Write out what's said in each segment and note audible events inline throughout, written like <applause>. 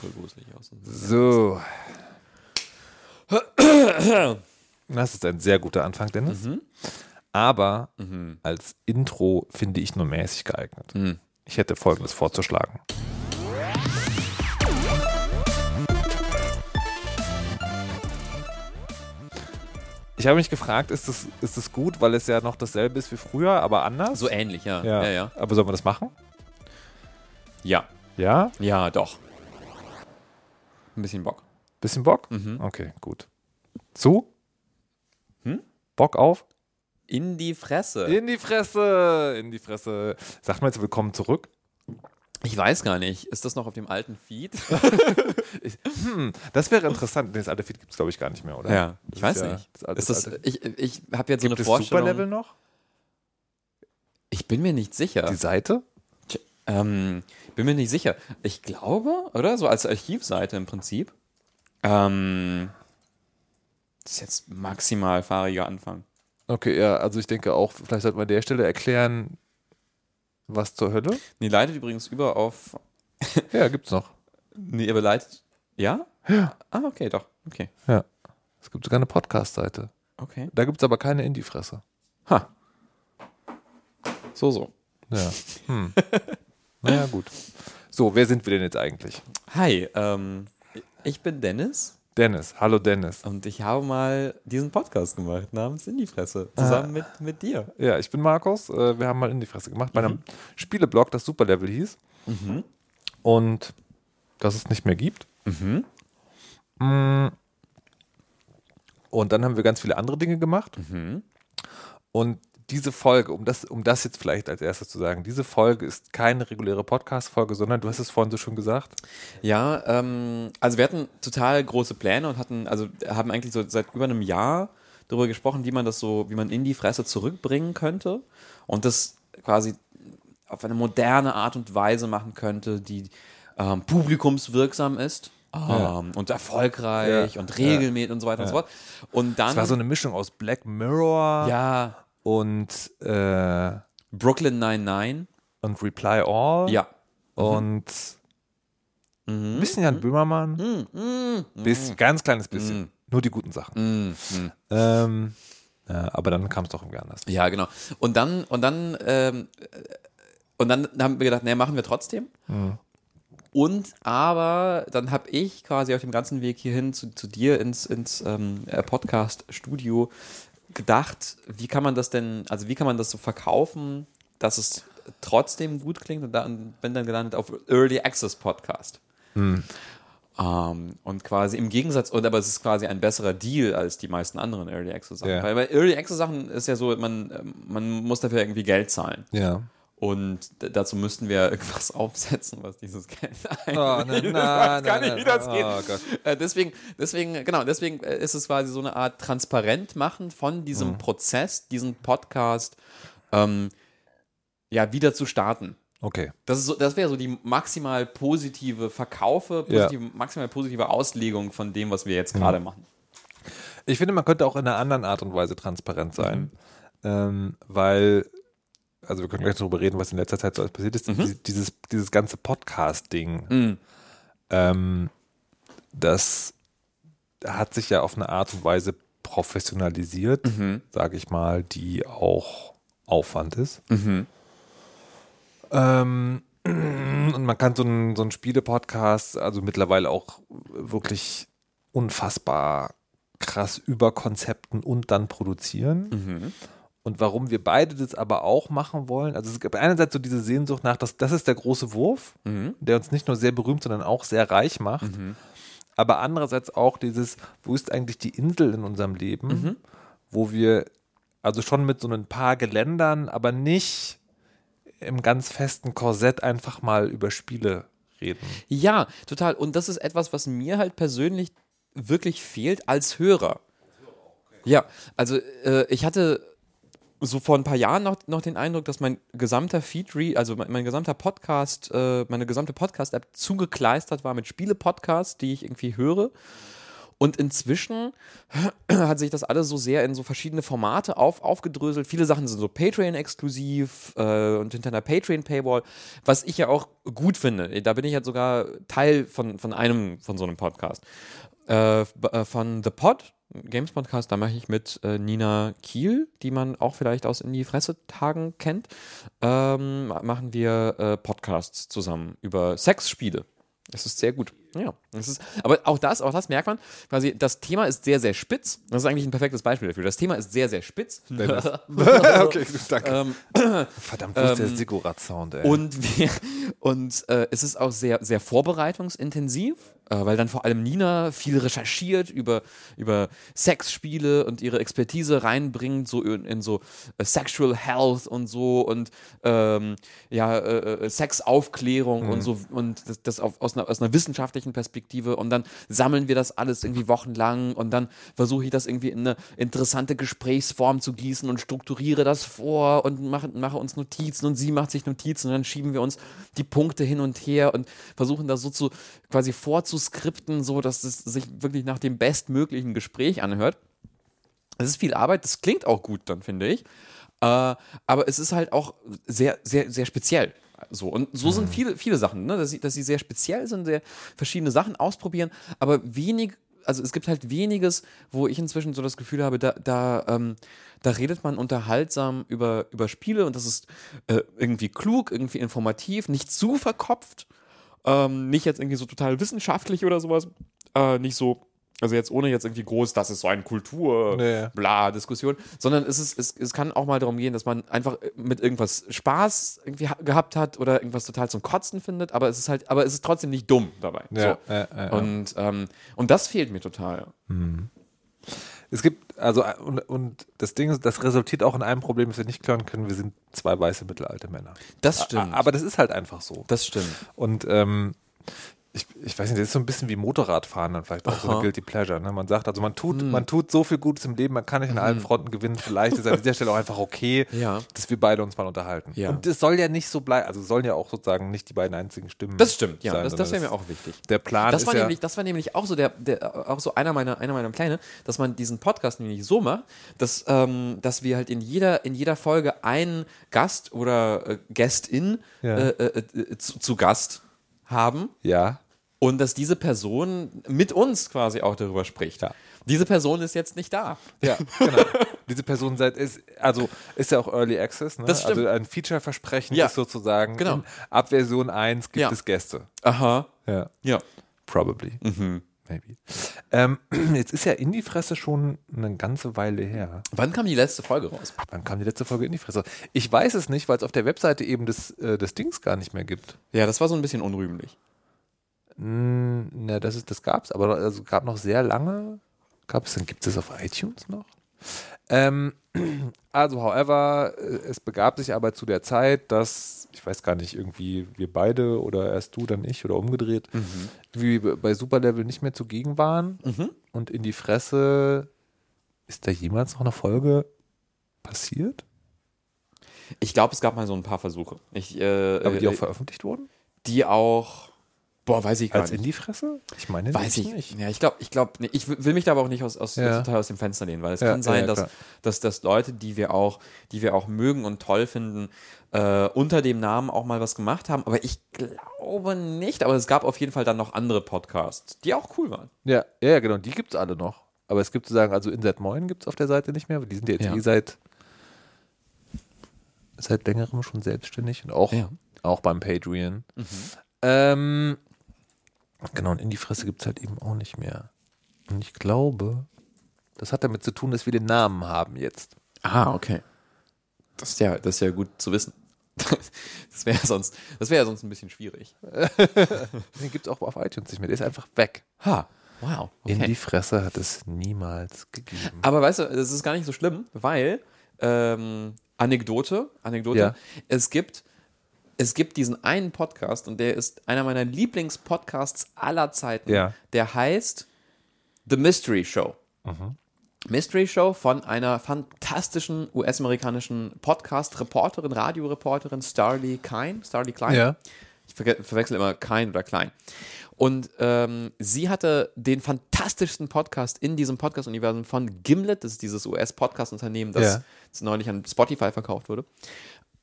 super gruselig aus. So. Das ist ein sehr guter Anfang, Dennis. Mhm. Aber als Intro finde ich nur mäßig geeignet. Mhm. Ich hätte folgendes vorzuschlagen. Ich habe mich gefragt, ist das, ist das gut, weil es ja noch dasselbe ist wie früher, aber anders? So ähnlich, ja. ja. Ja, ja. Aber sollen wir das machen? Ja, Ja? ja doch. Ein bisschen Bock. Bisschen Bock? Mhm. Okay, gut. Zu? Hm? Bock auf? In die Fresse. In die Fresse! In die Fresse. Sagt mal jetzt willkommen zurück. Ich weiß gar nicht. Ist das noch auf dem alten Feed? <laughs> Hm, das wäre interessant. Nee, Das alte Feed gibt es, glaube ich, gar nicht mehr, oder? Ja, Das ich weiß ja- nicht. das alte- ist das, ich ich habe jetzt so Gibt eine es Vorstellung. Superlevel noch? Ich bin mir nicht sicher. Die Seite? Tja, Ähm, bin mir nicht sicher. Ich glaube, oder? So als Archivseite im Prinzip. Ähm, das ist jetzt maximal fahriger Anfang. Okay, ja, also ich denke auch, vielleicht sollten wir an der Stelle erklären, was zur Hölle. Nee, leitet übrigens über auf. <laughs> Ja, gibt's noch. Nee, aber leitet. Ja? Ja. Ah, okay, doch. Okay. Ja. Es gibt sogar eine Podcast-Seite. Okay. Da gibt es aber keine Indie-Fresse. Ha. So, so. Ja. Hm. <laughs> naja, gut. So, wer sind wir denn jetzt eigentlich? Hi, ähm, ich bin Dennis Dennis. Hallo Dennis. und ich habe mal diesen Podcast gemacht namens In die Fresse. Zusammen mit, mit dir. Ja, ich bin Markus. Äh, Wir haben mal Indie-Fresse gemacht bei einem Spieleblog, das Superlevel hieß. Und das es nicht mehr gibt. Mhm. Mm. Und dann haben wir ganz viele andere Dinge gemacht. Mhm. Und diese Folge, um das, um das jetzt vielleicht als erstes zu sagen, diese Folge ist keine reguläre Podcast-Folge, sondern du hast es vorhin so schon gesagt. Ja, ähm, also wir hatten total große Pläne und hatten, also haben eigentlich so seit über einem Jahr darüber gesprochen, wie man das so, wie man in die Fresse zurückbringen könnte und das quasi auf eine moderne Art und Weise machen könnte, die ähm, publikumswirksam ist. Ja. Ähm, und erfolgreich Ja. und regelmäßig und so weiter und so fort. Und dann. Es war so eine Mischung aus Black Mirror ja, und, äh, Brooklyn 99. und Reply All Ja. und ein bisschen Jan Böhmermann. Mhm. Bisschen, ganz kleines bisschen. Mhm. Nur die guten Sachen. Mhm. Mhm. Ähm, ja, aber dann kam es doch irgendwie anders. Ja, genau. Und dann, und dann, ähm, äh, und dann haben wir gedacht, nee, machen wir trotzdem. Und aber dann habe ich quasi auf dem ganzen Weg hierhin zu, zu dir ins, ins ähm, äh, Podcast-Studio gedacht, wie kann man das denn, also wie kann man das so verkaufen, dass es trotzdem gut klingt und dann bin dann gelandet auf Early Access Podcast. Ähm, und quasi im Gegensatz, und aber es ist quasi ein besserer Deal als die meisten anderen Early Access Sachen. Ja. Weil bei Early Access Sachen ist ja so, man, man muss dafür irgendwie Geld zahlen. Ja. Und dazu müssten wir <laughs> irgendwas aufsetzen, was dieses Geld <laughs> einnimmt. Oh, <laughs> gar nein, nicht, wie das geht. Oh. Äh, deswegen, deswegen, genau, deswegen äh, ist es quasi so eine Art transparent machen von diesem Mhm. Prozess, diesen Podcast ähm, ja wieder zu starten. Okay. Das, ist so, das wäre so die maximal positive Verkaufe, Ja. positive, maximal positive Auslegung von dem, was wir jetzt gerade Mhm. machen. Ich finde, man könnte auch in einer anderen Art und Weise transparent sein, ähm, weil, also wir können gleich darüber reden, was in letzter Zeit so alles passiert ist. Die- Dieses, dieses ganze Podcast-Ding, Mhm. ähm, das hat sich ja auf eine Art und Weise professionalisiert, Mhm. sage ich mal, die auch Aufwand ist. Mhm. Ähm, <clears throat> und man kann so einen, so Spiele-Podcast, also mittlerweile auch wirklich unfassbar krass überkonzepten und dann produzieren. Mhm. Und warum wir beide das aber auch machen wollen, also es gibt einerseits so diese Sehnsucht nach, das, das ist der große Wurf, Mhm. der uns nicht nur sehr berühmt, sondern auch sehr reich macht. Aber andererseits auch dieses, wo ist eigentlich die Insel in unserem Leben, Mhm. wo wir also schon mit so ein paar Geländern, aber nicht im ganz festen Korsett einfach mal über Spiele reden. Ja, total. Und das ist etwas, was mir halt persönlich wirklich fehlt als Hörer. Ja, also äh, ich hatte so vor ein paar Jahren noch, noch den Eindruck, dass mein gesamter Feed, also mein, mein gesamter Podcast, äh, meine gesamte Podcast-App zugekleistert war mit Spiele-Podcasts, die ich irgendwie höre. Und inzwischen <clears throat> hat sich das alles so sehr in so verschiedene Formate auf, aufgedröselt. Viele Sachen sind so Patreon-exklusiv äh, und hinter einer Patreon-Paywall, was ich ja auch gut finde. Da bin ich jetzt sogar Teil von, von einem, von so einem Podcast. Äh, äh von The Pod, Games Podcast, da mache ich mit äh, Nina Kiel, die man auch vielleicht aus In die Fresse Tagen kennt, ähm, machen wir äh, Podcasts zusammen über Sexspiele. Das ist sehr gut. Ja, das ist, aber auch das, auch das merkt man, quasi, das Thema ist sehr, sehr spitz. Das ist eigentlich ein perfektes Beispiel dafür. Das Thema ist sehr, sehr spitz. <laughs> <laughs> okay, danke. Ähm, <clears throat> Verdammt, wo ist der ähm, Sigurat-Sound, ey? Und, wir, <laughs> und äh, es ist auch sehr, sehr vorbereitungsintensiv weil dann vor allem Nina viel recherchiert über, über Sexspiele und ihre Expertise reinbringt, so in, in so äh, Sexual Health und so und ähm, ja, äh, äh Sexaufklärung mhm. und so und das, das auf, aus, einer, aus einer wissenschaftlichen Perspektive und dann sammeln wir das alles irgendwie wochenlang und dann versuche ich das irgendwie in eine interessante Gesprächsform zu gießen und strukturiere das vor und mache, mache uns Notizen und sie macht sich Notizen und dann schieben wir uns die Punkte hin und her und versuchen das so zu quasi vorzusetzen skripten, so dass es sich wirklich nach dem bestmöglichen Gespräch anhört. Es ist viel Arbeit, das klingt auch gut dann, finde ich. Äh, aber es ist halt auch sehr, sehr, sehr speziell. So, und so mhm. sind viele, viele Sachen, ne? dass, sie, dass sie sehr speziell sind, sehr verschiedene Sachen ausprobieren, aber wenig, also es gibt halt weniges, wo ich inzwischen so das Gefühl habe, da, da, ähm, da redet man unterhaltsam über, über Spiele und das ist äh, irgendwie klug, irgendwie informativ, nicht zu verkopft ähm, nicht jetzt irgendwie so total wissenschaftlich oder sowas. Äh, nicht so, also jetzt ohne jetzt irgendwie groß, das ist so eine Kultur, nee. bla, Diskussion, sondern es, ist, es, es kann auch mal darum gehen, dass man einfach mit irgendwas Spaß irgendwie gehabt hat oder irgendwas total zum Kotzen findet, aber es ist halt, aber es ist trotzdem nicht dumm dabei. Ja, so. ja, ja, und, ähm, und das fehlt mir total. Mhm. Es gibt, also, und, und das Ding ist, das resultiert auch in einem Problem, das wir nicht klären können. Wir sind zwei weiße mittelalte Männer. Das stimmt. Aber das ist halt einfach so. Das stimmt. Und ähm, ich, ich weiß nicht, das ist so ein bisschen wie Motorradfahren dann vielleicht auch Aha. so eine Guilty Pleasure. Ne? Man sagt, also man tut, hm. man tut so viel Gutes im Leben, man kann nicht in allen hm. Fronten gewinnen. Vielleicht ist an dieser Stelle auch einfach okay, ja. dass wir beide uns mal unterhalten. Ja. Und es soll ja nicht so bleiben, also sollen ja auch sozusagen nicht die beiden einzigen Stimmen. Das stimmt, ja, sein, das, das wäre mir auch wichtig. Der Plan das ist war ja, nämlich, das war nämlich auch so der, der auch so einer meiner, einer meiner Pläne, dass man diesen Podcast nämlich so macht, dass, ähm, dass wir halt in jeder, in jeder Folge einen Gast oder äh, Gästin ja. äh, äh, äh zu, zu Gast haben. Ja und dass diese Person mit uns quasi auch darüber spricht. Ja. Diese Person ist jetzt nicht da. Ja, genau. <laughs> Diese Person seit ist, also ist ja auch Early Access, ne? Das stimmt. Also ein Feature-Versprechen ja. ist sozusagen genau. ab Version 1 gibt ja. es Gäste. Aha. Ja. Ja. Probably. Mhm. Maybe. Ähm, <clears throat> jetzt ist ja in die Fresse schon eine ganze Weile her. Wann kam die letzte Folge raus? Wann kam die letzte Folge in die Fresse? Ich weiß es nicht, weil es auf der Webseite eben das, äh, das Dings gar nicht mehr gibt. Ja, das war so ein bisschen unrühmlich. Hm, ne, das, ist, das gab es, aber es also gab noch sehr lange. Gab es, dann gibt es auf iTunes noch. Ähm, also, however, äh, es begab sich aber zu der Zeit, dass, ich weiß gar nicht, irgendwie wir beide oder erst du, dann ich oder umgedreht, mhm. wir bei Superlevel nicht mehr zugegen waren. Mhm. Und in die Fresse, ist da jemals noch eine Folge passiert? Ich glaube, es gab mal so ein paar Versuche. Ich, äh, aber die auch äh, veröffentlicht wurden? Die auch Boah, weiß ich gar Als nicht. in die Fresse? Ich meine, weiß ich nicht. Ja, ich glaube, ich glaube, nee, ich will mich da aber auch nicht aus, aus, ja. total aus dem Fenster lehnen, weil es ja, kann sein, ja, dass, dass, dass Leute, die wir auch, die wir auch mögen und toll finden, äh, unter dem Namen auch mal was gemacht haben. Aber ich glaube nicht. Aber es gab auf jeden Fall dann noch andere Podcasts, die auch cool waren. Ja, ja, genau. Die gibt es alle noch. Aber es gibt zu sagen, also Insert Moin gibt es auf der Seite nicht mehr. Die sind ja jetzt eh seit, seit längerem schon selbstständig und auch, auch beim Patreon. Mhm. Ähm, Genau, und in die Fresse gibt es halt eben auch nicht mehr. Und ich glaube, das hat damit zu tun, dass wir den Namen haben jetzt. Ah, okay. Das ist ja, das ist ja gut zu wissen. <laughs> Das wäre sonst, das wäre ja sonst ein bisschen schwierig. <laughs> den gibt es auch auf iTunes nicht mehr. Der ist einfach weg. Ha, wow. Okay. In die Fresse hat es niemals gegeben. Aber weißt du, das ist gar nicht so schlimm, weil ähm, Anekdote, Anekdote, ja. es gibt es gibt diesen einen Podcast und der ist einer meiner Lieblingspodcasts aller Zeiten. Ja. Der heißt The Mystery Show. Mhm. Mystery Show von einer fantastischen US-amerikanischen Podcast-Reporterin, Radioreporterin Starly Kine. Starly Klein. Ja. Ich ver verwechsel immer Kine oder Klein. Und ähm, sie hatte den fantastischsten Podcast in diesem Podcast-Universum von Gimlet, das ist dieses US-Podcast-Unternehmen, das, Ja. das neulich an Spotify verkauft wurde.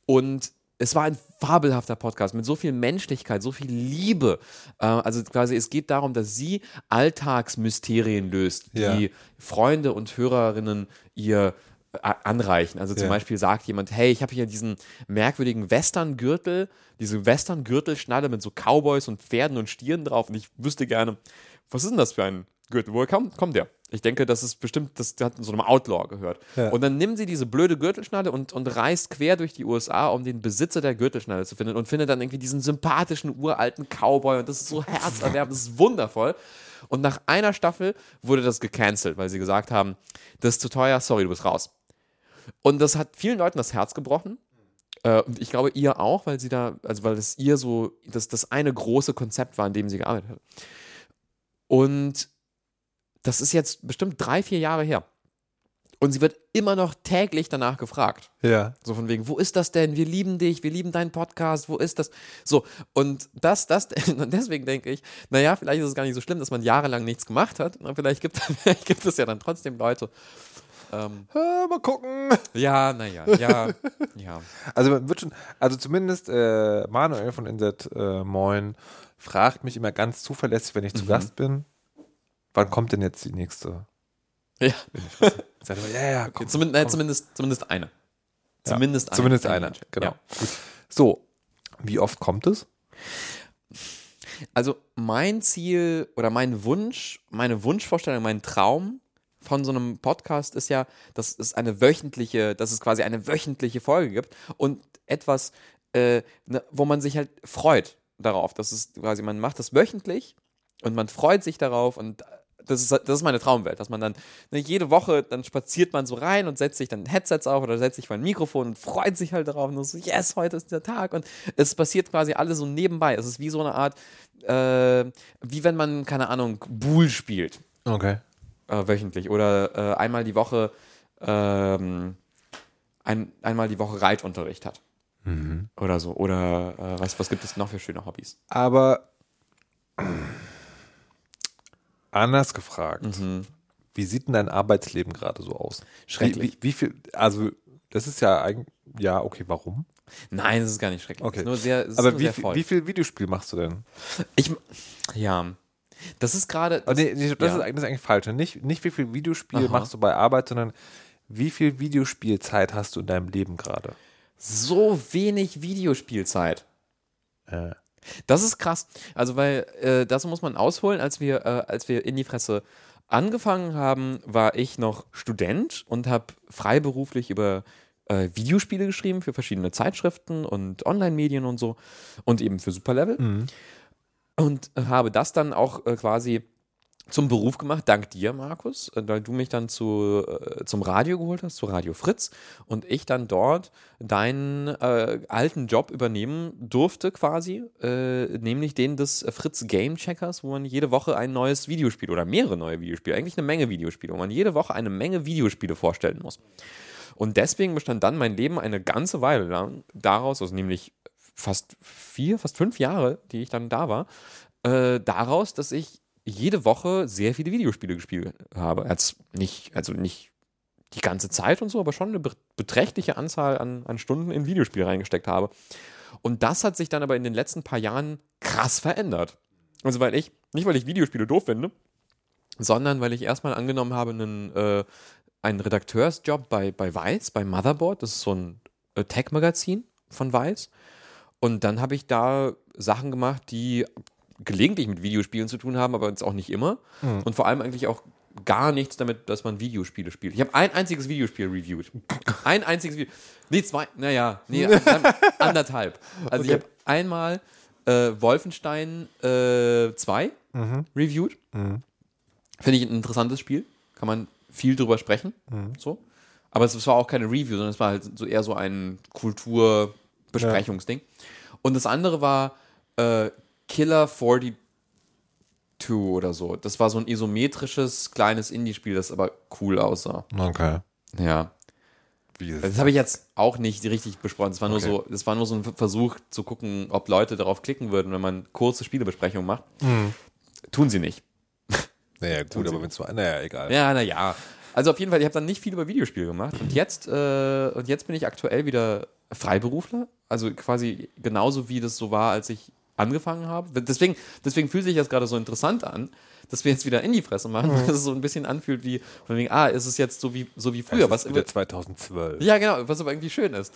Und es war ein fabelhafter Podcast mit so viel Menschlichkeit, so viel Liebe. Äh, also quasi, es geht darum, dass sie Alltagsmysterien löst, Ja. die Freunde und Hörerinnen ihr äh, anreichen. Also zum Ja. Beispiel sagt jemand, hey, ich habe hier diesen merkwürdigen Western-Gürtel, diese Western-Gürtelschnalle mit so Cowboys und Pferden und Stieren drauf und ich wüsste gerne, was ist denn das für ein Gürtel? Woher kommt, kommt der? Ich denke, das ist bestimmt, das hat in so einem Outlaw gehört. Ja. Und dann nimmt sie diese blöde Gürtelschnalle und, und reist quer durch die USA, um den Besitzer der Gürtelschnalle zu finden und findet dann irgendwie diesen sympathischen uralten Cowboy und das ist so herzerwärmend, das ist wundervoll. Und nach einer Staffel wurde das gecancelt, weil sie gesagt haben, das ist zu teuer, sorry, du bist raus. Und das hat vielen Leuten das Herz gebrochen. Äh, und ich glaube ihr auch, weil sie da, also weil es ihr so, das, das eine große Konzept war, an dem sie gearbeitet hat. Und das ist jetzt bestimmt drei, vier Jahre her. Und sie wird immer noch täglich danach gefragt. Ja. So von wegen, wo ist das denn? Wir lieben dich, wir lieben deinen Podcast, wo ist das? So, und das, das, <laughs> und deswegen denke ich, naja, vielleicht ist es gar nicht so schlimm, dass man jahrelang nichts gemacht hat. Vielleicht gibt, <laughs> vielleicht gibt es ja dann trotzdem Leute. Ähm, Äh, mal gucken. ja, naja, ja, <laughs> ja. Also man wird schon, also zumindest äh, Manuel von NZ äh, Moin fragt mich immer ganz zuverlässig, wenn ich zu Mhm. Gast bin, wann kommt denn jetzt die nächste? ja. Ja, ja, komm, Zumindest, nein, zumindest, zumindest eine. Ja, Zumindest eine. Zumindest Ein einer, Mensch. genau. Ja. So, wie oft kommt es? Also mein Ziel oder mein Wunsch, meine Wunschvorstellung, mein Traum von so einem Podcast ist ja, dass es eine wöchentliche, dass es quasi eine wöchentliche Folge gibt und etwas, äh, ne, wo man sich halt freut darauf. Das ist quasi, man macht das wöchentlich und man freut sich darauf und das ist, das ist meine Traumwelt, dass man dann ne, jede Woche, dann spaziert man so rein und setzt sich dann Headsets auf oder setzt sich vor ein Mikrofon und freut sich halt darauf und so, yes, heute ist der Tag und es passiert quasi alles so nebenbei. Es ist wie so eine Art, äh, wie wenn man, keine Ahnung, Bull spielt Okay. äh, wöchentlich oder äh, einmal die Woche ähm, ein, einmal die Woche Reitunterricht hat. Oder so. Oder äh, was, was gibt es noch für schöne Hobbys? Aber anders gefragt, Mhm. wie sieht denn dein Arbeitsleben gerade so aus? Schrecklich. Wie, wie, wie viel, also das ist ja eigentlich, ja, okay, warum? Nein, es ist gar nicht schrecklich. Okay. Nur sehr, Aber wie, wie viel Videospiel machst du denn? Ich, ja. Das ist gerade. Oh, nee, nee, das, ja. ist eigentlich, das ist eigentlich falsch. ne? Nicht, nicht wie viel Videospiel Aha. machst du bei Arbeit, sondern wie viel Videospielzeit hast du in deinem Leben gerade? so wenig Videospielzeit. Äh, Das ist krass. Also, weil äh, das muss man ausholen. Als wir, äh, als wir in die Fresse angefangen haben, war ich noch Student und habe freiberuflich über äh, Videospiele geschrieben für verschiedene Zeitschriften und Online-Medien und so und eben für Superlevel. Und äh, habe das dann auch äh, quasi zum Beruf gemacht, dank dir, Markus, äh, weil du mich dann zu, äh, zum Radio geholt hast, zu Radio Fritz und ich dann dort deinen äh, alten Job übernehmen durfte quasi, äh, nämlich den des Fritz Game Checkers, wo man jede Woche ein neues Videospiel oder mehrere neue Videospiele, eigentlich eine Menge Videospiele, wo man jede Woche eine Menge Videospiele vorstellen muss. Und deswegen bestand dann mein Leben eine ganze Weile lang daraus, also nämlich fast vier, fast fünf Jahre, die ich dann da war, äh, daraus, dass ich jede Woche sehr viele Videospiele gespielt habe. Als nicht, also nicht die ganze Zeit und so, aber schon eine be- beträchtliche Anzahl an, an Stunden in Videospiele reingesteckt habe. Und das hat sich dann aber in den letzten paar Jahren krass verändert. Also weil ich, nicht weil ich Videospiele doof finde, sondern weil ich erstmal angenommen habe, einen, äh, einen Redakteursjob bei, bei Weiß, bei Motherboard, das ist so ein äh, Tech-Magazin von Weiß. Und dann habe ich da Sachen gemacht, die gelegentlich mit Videospielen zu tun haben, aber jetzt auch nicht immer. Und vor allem eigentlich auch gar nichts damit, dass man Videospiele spielt. Ich habe ein einziges Videospiel reviewed. Ein einziges Video. Nee, zwei, naja, nee, <laughs> an- anderthalb. Also ich Okay. habe einmal äh, Wolfenstein äh, 2 reviewed. Finde ich ein interessantes Spiel. Kann man viel drüber sprechen. So. Aber es war auch keine Review, sondern es war halt so eher so ein Kulturbesprechungsding. Und das andere war äh, Killer 42 oder so. Das war so ein isometrisches kleines Indie-Spiel, das aber cool aussah. okay. Ja. Das habe ich jetzt auch nicht richtig besprochen. Es war nur Okay. so, es war nur so ein Versuch zu gucken, ob Leute darauf klicken würden, wenn man kurze Spielebesprechungen macht. Mhm. Tun sie nicht. <laughs> Naja, gut, aber wenn es war, naja, egal. Ja, naja. Also auf jeden Fall, ich habe dann nicht viel über Videospiele gemacht. Und jetzt, äh, und jetzt bin ich aktuell wieder Freiberufler. Also quasi genauso wie das so war, als ich angefangen habe. Deswegen, deswegen fühlt sich das gerade so interessant an, dass wir jetzt wieder in die Fresse machen, weil es so ein bisschen anfühlt wie von wegen, ah, ist es jetzt so wie, so wie früher. Was wieder 2012. ja, genau, was aber irgendwie schön ist.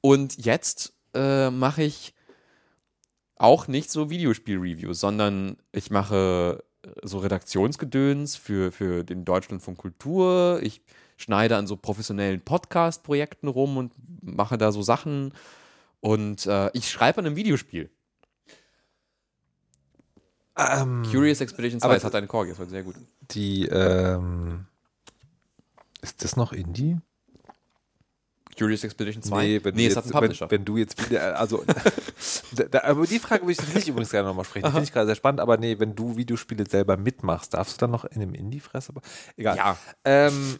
Und jetzt äh, mache ich auch nicht so Videospiel-Reviews, sondern ich mache äh, so Redaktionsgedöns für, für den Deutschlandfunk Kultur. Ich schneide an so professionellen Podcast-Projekten rum und mache da so Sachen. Und äh, ich schreibe an einem Videospiel. Ähm, Curious Expedition 2, aber- das hat eine Korgi, das war sehr gut. die, ähm, ist das noch Indie? Curious Expedition 2? Nee, wenn, nee du es hat einen jetzt, wenn, Publisher. wenn du jetzt wieder, also, <laughs> da, da, aber die Frage würde ich tatsächlich übrigens gerne nochmal sprechen. Die finde ich gerade sehr spannend, aber nee, wenn du Videospiele selber mitmachst, darfst du dann noch in einem Indie-Fress? Aber egal. ja, Ähm,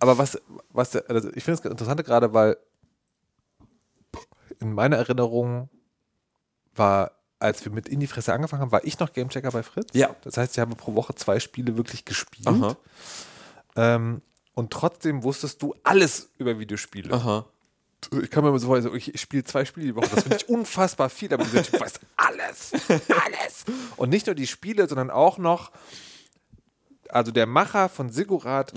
aber was, was, also ich finde es interessant gerade, weil in meiner Erinnerung war, als wir mit Indie-Fresse angefangen haben, war ich noch Gamechecker bei Fritz. Ja. Das heißt, ich habe pro Woche zwei Spiele wirklich gespielt. Ähm, und trotzdem wusstest du alles über Videospiele. aha. Ich kann mir immer so vorstellen, ich, ich spiele zwei Spiele die Woche. Das finde ich <laughs> unfassbar viel, aber dieser Typ weiß alles. Alles. Und nicht nur die Spiele, sondern auch noch, also der Macher von Sigurat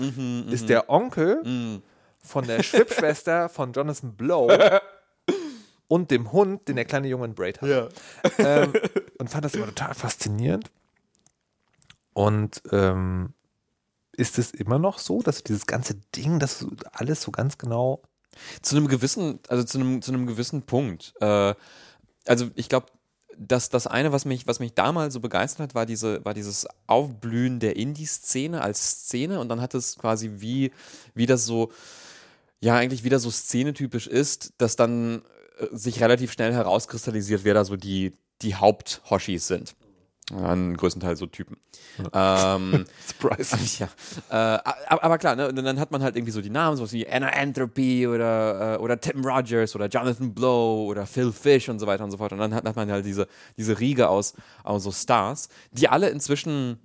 ist der Onkel von der Schwibschwester von Jonathan Blow <laughs> und dem Hund, den der kleine Junge in Braid hat. Ja. Ähm, <laughs> und fand das immer total faszinierend. Und ähm, ist es immer noch so, dass dieses ganze Ding, das alles so ganz genau Zu einem gewissen, also zu einem, zu einem gewissen Punkt. Äh, also ich glaube, dass das eine, was mich, was mich damals so begeistert hat, war diese, war dieses Aufblühen der Indie-Szene als Szene und dann hat es quasi wie, wie das so, ja, eigentlich wieder so szenetypisch ist, dass dann sich relativ schnell herauskristallisiert, wer da so die, die Haupt-Hoshis sind. Ja, größtenteils so Typen. Ähm, <laughs> Surprise. <laughs> ja, äh, aber, aber klar, ne, und dann hat man halt irgendwie so die Namen, sowas wie Anna Entropy oder, äh, oder Tim Rogers oder Jonathan Blow oder Phil Fish und so weiter und so fort. Und dann hat, hat man halt diese, diese Riege aus, aus so Stars, die alle inzwischen,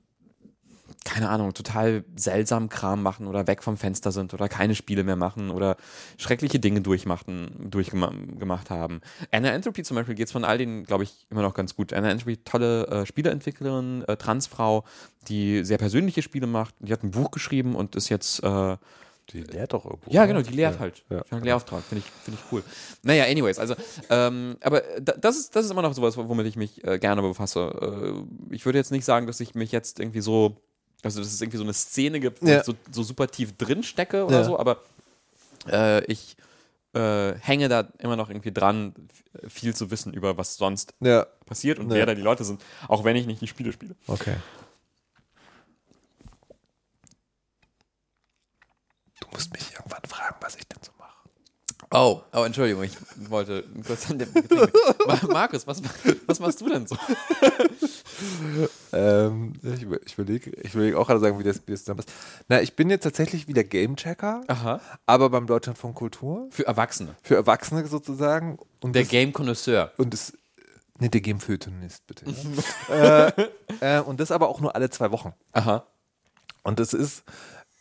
keine Ahnung, total seltsam Kram machen oder weg vom Fenster sind oder keine Spiele mehr machen oder schreckliche Dinge durchmachten, durchgemacht haben. Anna Entropy zum Beispiel geht es von all denen, glaube ich, immer noch ganz gut. Anna Entropy, tolle äh, Spieleentwicklerin, äh, Transfrau, die sehr persönliche Spiele macht. Die hat ein Buch geschrieben und ist jetzt äh, Die lehrt doch irgendwo. ja, genau, die lehrt Ja, halt. Ja. Die hat einen Lehrauftrag, finde ich, finde ich cool. Naja, anyways, also, ähm, aber da- das ist, das ist immer noch sowas, womit ich mich äh, gerne befasse. Äh, ich würde jetzt nicht sagen, dass ich mich jetzt irgendwie so, also dass es irgendwie so eine Szene gibt, wo Ja. ich so, so super tief drin stecke oder Ja. so, aber äh, ich äh, hänge da immer noch irgendwie dran, viel zu wissen über was sonst Ja, passiert und wer da die Leute sind, auch wenn ich nicht die Spiele spiele. okay. Du musst mich irgendwann fragen, was ich denn so. Oh, oh, Entschuldigung, ich wollte kurz an dem <laughs> Markus, was, was machst du denn so? <laughs> Ähm, ich über- ich überlege ich überleg auch gerade sagen, wie das, wie das zusammenpasst. Na, ich bin jetzt tatsächlich wieder Gamechecker, aber beim Deutschlandfunk Kultur. Für Erwachsene. Für Erwachsene sozusagen. Und Der das, Game Connoisseur. und das, nee, der Game-Feuilletonist, bitte. Ja. <laughs> äh, äh, und das aber auch nur alle zwei Wochen. Aha. Und das ist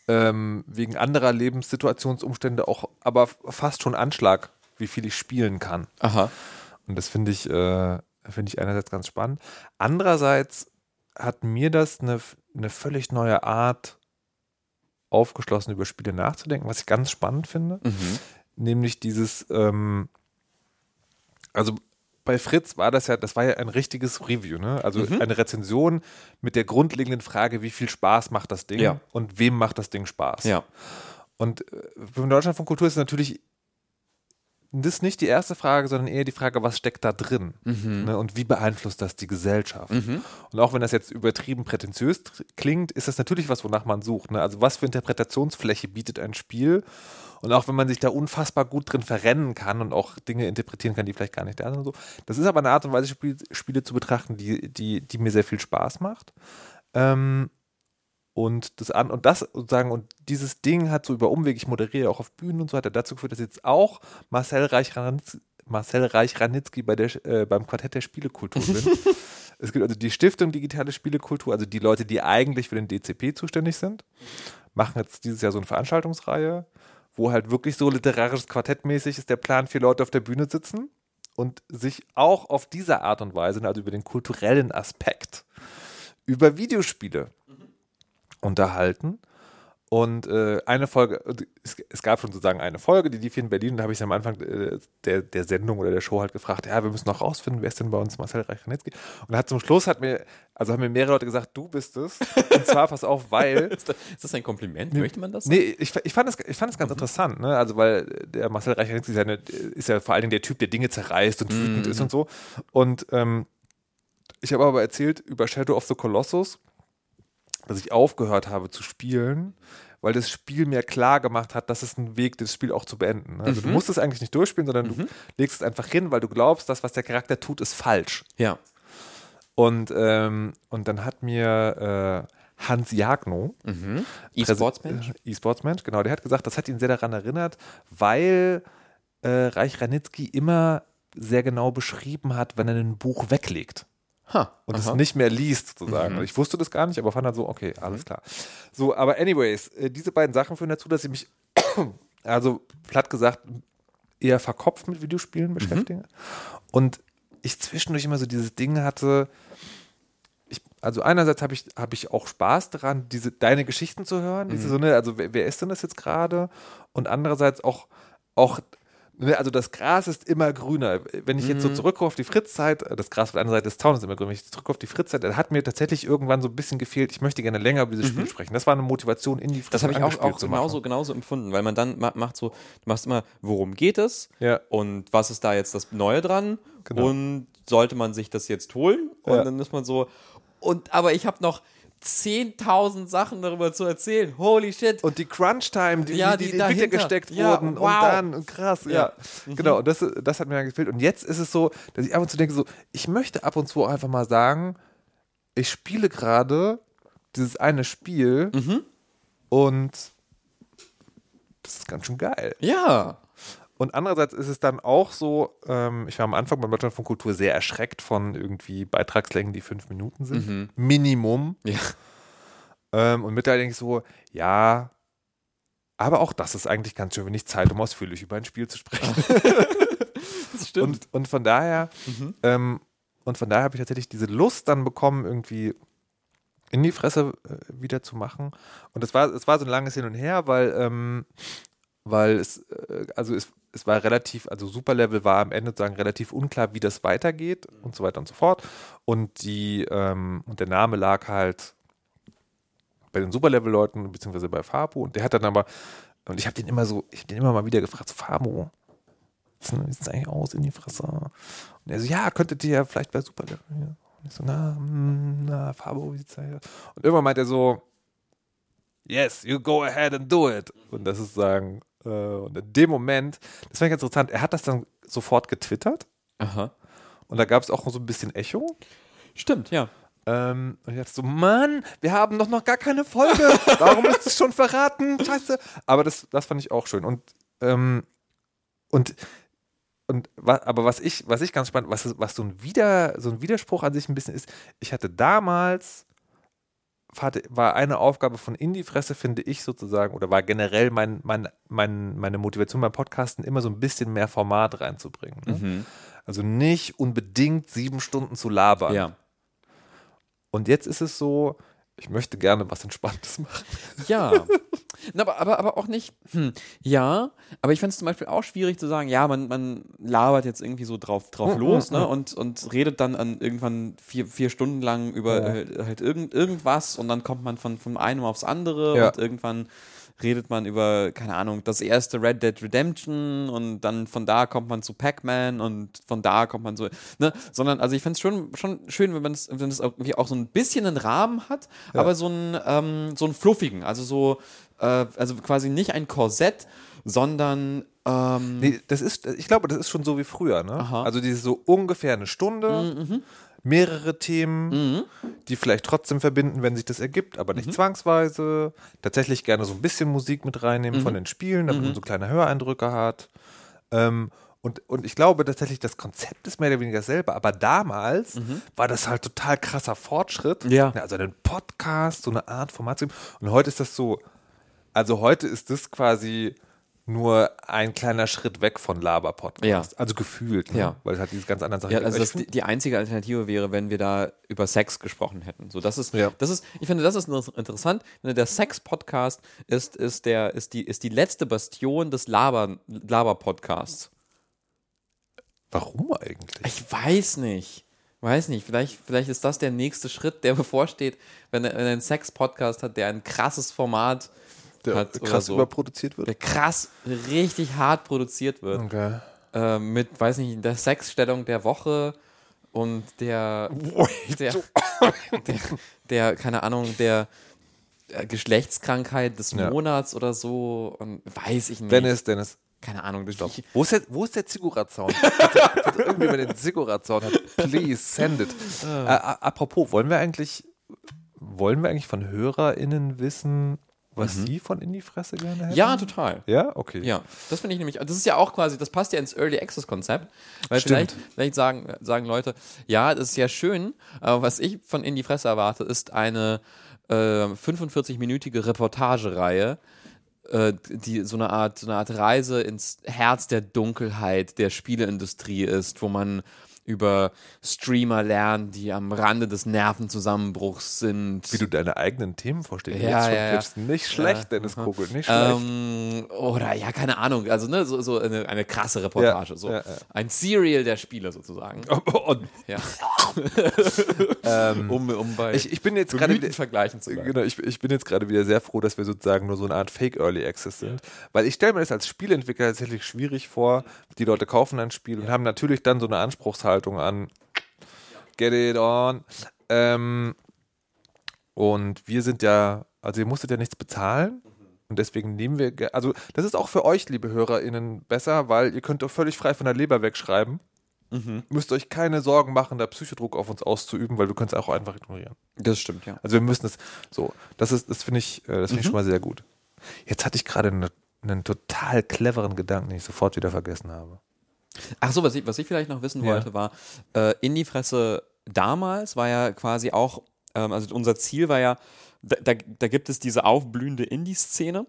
ähm, wegen anderer Lebenssituationsumstände auch aber fast schon Anschlag, wie viel ich spielen kann. Aha. Und das finde ich, äh, finde ich einerseits ganz spannend. Andererseits hat mir das eine, eine völlig neue Art aufgeschlossen, über Spiele nachzudenken, was ich ganz spannend finde. Mhm. Nämlich dieses, ähm, also bei Fritz war das ja, das war ja ein richtiges Review, ne? Also Mhm. eine Rezension mit der grundlegenden Frage, wie viel Spaß macht das Ding Ja. und wem macht das Ding Spaß. Ja. Und äh, beim Deutschland von Kultur ist natürlich das nicht die erste Frage, sondern eher die Frage, was steckt da drin? Mhm. Ne? Und wie beeinflusst das die Gesellschaft? Und auch wenn das jetzt übertrieben prätentiös klingt, ist das natürlich was, wonach man sucht. Ne? Also was für Interpretationsfläche bietet ein Spiel? Und auch wenn man sich da unfassbar gut drin verrennen kann und auch Dinge interpretieren kann, die vielleicht gar nicht da sind und so. Das ist aber eine Art und Weise, Spiel, Spiele zu betrachten, die, die, die mir sehr viel Spaß macht. Ähm, Und das an und das sozusagen, und dieses Ding hat so über Umweg, ich moderiere auch auf Bühnen und so weiter, dazu geführt, dass jetzt auch Marcel Reich-Ranitzky Marcel Reich-Ranitzky bei der, äh, beim Quartett der Spielekultur bin. <laughs> es gibt also die Stiftung Digitale Spielekultur, also die Leute, die eigentlich für den DCP zuständig sind, machen jetzt dieses Jahr so eine Veranstaltungsreihe, wo halt wirklich so literarisches Quartettmäßig ist der Plan, vier Leute auf der Bühne sitzen und sich auch auf diese Art und Weise, also über den kulturellen Aspekt, über Videospiele unterhalten. Und äh, eine Folge, es, es, gab schon sozusagen eine Folge, die lief in Berlin, und da habe ich am Anfang äh, der, der Sendung oder der Show halt gefragt, ja, wir müssen noch rausfinden, wer ist denn bei uns Marcel Reich-Ranitzky? Und hat zum Schluss hat mir, also haben mir mehrere Leute gesagt, du bist es. Und zwar, pass auf, weil. <laughs> ist, das, ist, das, ein Kompliment? Möchte man das? Nee, ich, ich fand es ich fand ganz mhm. interessant, ne? Also, weil der Marcel Reich-Ranitzky ist, ja ist ja vor allen Dingen der Typ, der Dinge zerreißt und wütend mhm. ist und so. Und ähm, ich habe aber erzählt über Shadow of the Colossus dass ich aufgehört habe zu spielen, weil das Spiel mir klar gemacht hat, dass es ein Weg, ist, das Spiel auch zu beenden. Also mhm. du musst es eigentlich nicht durchspielen, sondern mhm. du legst es einfach hin, weil du glaubst, dass was der Charakter tut, ist falsch. Ja. Und, ähm, und dann hat mir äh, Hans Jagno, mhm. E-Sportsmensch, äh, E-Sportsmensch, genau, der hat gesagt, das hat ihn sehr daran erinnert, weil äh, Reich Ranitzky immer sehr genau beschrieben hat, wenn er ein Buch weglegt. Ha, und aha. es nicht mehr liest, sozusagen. Mhm. Ich wusste das gar nicht, aber fand dann so, okay, alles mhm. klar. So, aber anyways, äh, diese beiden Sachen führen dazu, dass ich mich, <clears throat> also platt gesagt, eher verkopft mit Videospielen beschäftige. Mhm. Und ich zwischendurch immer so dieses Ding hatte, ich, also einerseits habe ich, hab ich auch Spaß daran, diese, deine Geschichten zu hören, diese mhm. so, ne, also wer, wer ist denn das jetzt gerade? Und andererseits auch, auch also das Gras ist immer grüner. Wenn ich jetzt so mhm. zurückgucke auf die Fritzzeit, äh, das Gras auf der anderen Seite des Zaunes ist immer grüner. Wenn ich zurückgucke auf die Fritzzeit, dann hat mir tatsächlich irgendwann so ein bisschen gefehlt, ich möchte gerne länger über dieses mhm. Spiel sprechen. Das war eine Motivation in die Fritz Das habe ich auch, auch genauso, genauso empfunden, weil man dann macht so, du machst immer, worum geht es ja. und was ist da jetzt das Neue dran genau. und sollte man sich das jetzt holen? Und ja. dann ist man so, und aber ich habe noch 10.000 Sachen darüber zu erzählen. Holy shit. Und die Crunch-Time, die, ja, die, die, die Entwickler gesteckt ja, wurden wow. und dann, krass, ja. ja. Mhm. Genau, und das, das hat mir dann gefehlt. Und jetzt ist es so, dass ich ab und zu denke, so, ich möchte ab und zu auch einfach mal sagen, ich spiele gerade dieses eine Spiel mhm. und das ist ganz schön geil. Ja. Und andererseits ist es dann auch so, ähm, ich war am Anfang beim Deutschland von Kultur sehr erschreckt von irgendwie Beitragslängen, die fünf Minuten sind. Mhm. Minimum. Ja. Ähm, und mittlerweile denke ich so, ja, aber auch das ist eigentlich ganz schön wenig Zeit, um ausführlich über ein Spiel zu sprechen. <laughs> das stimmt. Und, und von daher, mhm. ähm, und von daher habe ich tatsächlich diese Lust dann bekommen, irgendwie in die Fresse äh, wieder zu machen. Und es war, es war so ein langes Hin und Her, weil, ähm, weil es, äh, also es, es war relativ, also Superlevel war am Ende sozusagen relativ unklar, wie das weitergeht und so weiter und so fort. Und die, ähm, und der Name lag halt bei den Superlevel-Leuten, beziehungsweise bei Fabo. Und der hat dann aber, und ich habe den immer so, ich habe den immer mal wieder gefragt, so, Fabo, wie sieht eigentlich aus in die Fresse? Und er so, ja, könntet ihr ja vielleicht bei Superlevel. Und ich so, na, hm, na, Fabo, wie sieht's aus? Und irgendwann meint er so, yes, you go ahead and do it. Und das ist sagen, äh, und in dem Moment, das fand ich ganz interessant, er hat das dann sofort getwittert. Aha. Und da gab es auch so ein bisschen Echo. Stimmt, ja. Ähm, und ich dachte so, Mann, wir haben doch noch gar keine Folge. Warum ist es schon verraten? Scheiße. Aber das, das fand ich auch schön. Und, ähm, und, und aber was ich, was ich ganz spannend, was, was so ein, Wider, so ein Widerspruch an sich ein bisschen ist, ich hatte damals war eine Aufgabe von Indie-Fresse, finde ich sozusagen, oder war generell mein, mein, mein, meine Motivation beim Podcasten, immer so ein bisschen mehr Format reinzubringen. Ne? Mhm. Also nicht unbedingt sieben Stunden zu labern. Ja. Und jetzt ist es so, ich möchte gerne was Entspanntes machen. Ja. Na, aber, aber, aber auch nicht, hm, ja, aber ich finde es zum Beispiel auch schwierig zu sagen, ja, man, man labert jetzt irgendwie so drauf, drauf mhm, los, ne, und, und redet dann an irgendwann vier, vier Stunden lang über ja. halt, halt irgend, irgendwas und dann kommt man von, von einem aufs andere ja. und irgendwann redet man über, keine Ahnung, das erste Red Dead Redemption und dann von da kommt man zu Pac-Man und von da kommt man so, ne, sondern, also ich finde es schon, schon schön, wenn man es, wenn irgendwie auch so ein bisschen einen Rahmen hat, ja. aber so einen, ähm, so einen fluffigen, also so, äh, also quasi nicht ein Korsett, sondern ähm nee, das ist, ich glaube, das ist schon so wie früher, ne? Also diese so ungefähr eine Stunde. Mhm. Mhm. mehrere Themen, Mhm. die vielleicht trotzdem verbinden, wenn sich das ergibt, aber nicht zwangsweise. Tatsächlich gerne so ein bisschen Musik mit reinnehmen Mhm. von den Spielen, damit man so kleine Höreindrücke hat. Ähm, und, und ich glaube tatsächlich, das Konzept ist mehr oder weniger dasselbe, aber damals war das halt total krasser Fortschritt. Mhm. Ja. Also einen Podcast, so eine Art Format zu geben. Und heute ist das so, also heute ist das quasi nur ein kleiner Schritt weg von Laber-Podcast. Ja. Also gefühlt, ne? Ja. weil es halt diese ganz anderen Sachen Ja, also die, die einzige Alternative wäre, wenn wir da über Sex gesprochen hätten. So, das ist, Ja. das ist, ich finde, das ist inter- interessant. Ne, Der Sex-Podcast ist, ist, der, ist, die, ist die letzte Bastion des Laber- Laber-Podcasts. Warum eigentlich? Ich weiß nicht. Weiß nicht, vielleicht, vielleicht ist das der nächste Schritt, der <laughs> bevorsteht, wenn er wenn einen Sex-Podcast hat, der ein krasses Format Der hat krass so. überproduziert wird? der krass, richtig hart produziert wird. Okay. äh, mit, weiß nicht, der Sexstellung der Woche und der, der, der, der, keine Ahnung, der äh, Geschlechtskrankheit des Ja. Monats oder so und weiß ich nicht. Dennis, Dennis. keine Ahnung. Ich, Wo ist der, wo ist der Ziggurat-Sound? Irgendwie, der den Ziggurat-Sound hat, please send it. Ah. Äh, apropos, wollen wir eigentlich, wollen wir eigentlich von HörerInnen wissen, was sie von in die Fresse gerne hätten? Mhm. ja, total. Ja? Okay. Ja, das finde ich nämlich, das ist ja auch quasi, das passt ja ins Early Access Konzept, weil Stimmt. vielleicht, vielleicht sagen, sagen Leute, ja, das ist ja schön, aber was ich von In die Fresse erwarte, ist eine äh, 45-minütige Reportagereihe, äh, die so eine Art, so eine Art Reise ins Herz der Dunkelheit der Spieleindustrie ist, wo man über Streamer lernt, die am Rande des Nervenzusammenbruchs sind. Wie du deine eigenen Themen vorstellst. Ja, Jetzt schon ja, ja. Nicht schlecht, Dennis Kogel, nicht schlecht. Ähm, oder ja, keine Ahnung. Also, ne, so, so eine, eine krasse Reportage. Ja, so. ja, ja. Ein Serial der Spiele sozusagen. <laughs> Und, Ja. <laughs> um, um bei Ähm, ich, ich bin jetzt gerade vergleichen zu können. Genau, ich, ich bin jetzt gerade wieder sehr froh, dass wir sozusagen nur so eine Art Fake Early Access sind. Weil ich stelle mir das als Spieleentwickler tatsächlich schwierig vor. Die Leute kaufen ein Spiel und haben natürlich dann so eine Anspruchshaltung an Get it on. Ähm, und wir sind ja, also ihr musstet ja nichts bezahlen. Und deswegen nehmen wir, also das ist auch für euch, liebe HörerInnen, besser, weil ihr könnt doch völlig frei von der Leber wegschreiben. Müsst euch keine Sorgen machen, da Psychodruck auf uns auszuüben, weil wir können es auch einfach ignorieren. Das stimmt, ja. Also wir müssen es so. Das ist, das finde ich, äh, das finde ich schon mal sehr gut. Jetzt hatte ich gerade eine, einen total cleveren Gedanken, den ich sofort wieder vergessen habe. Ach so, was ich, was ich vielleicht noch wissen Ja. wollte, war, äh, in die Fresse damals war ja quasi auch, ähm, also unser Ziel war ja, da, da, da gibt es diese aufblühende Indie-Szene,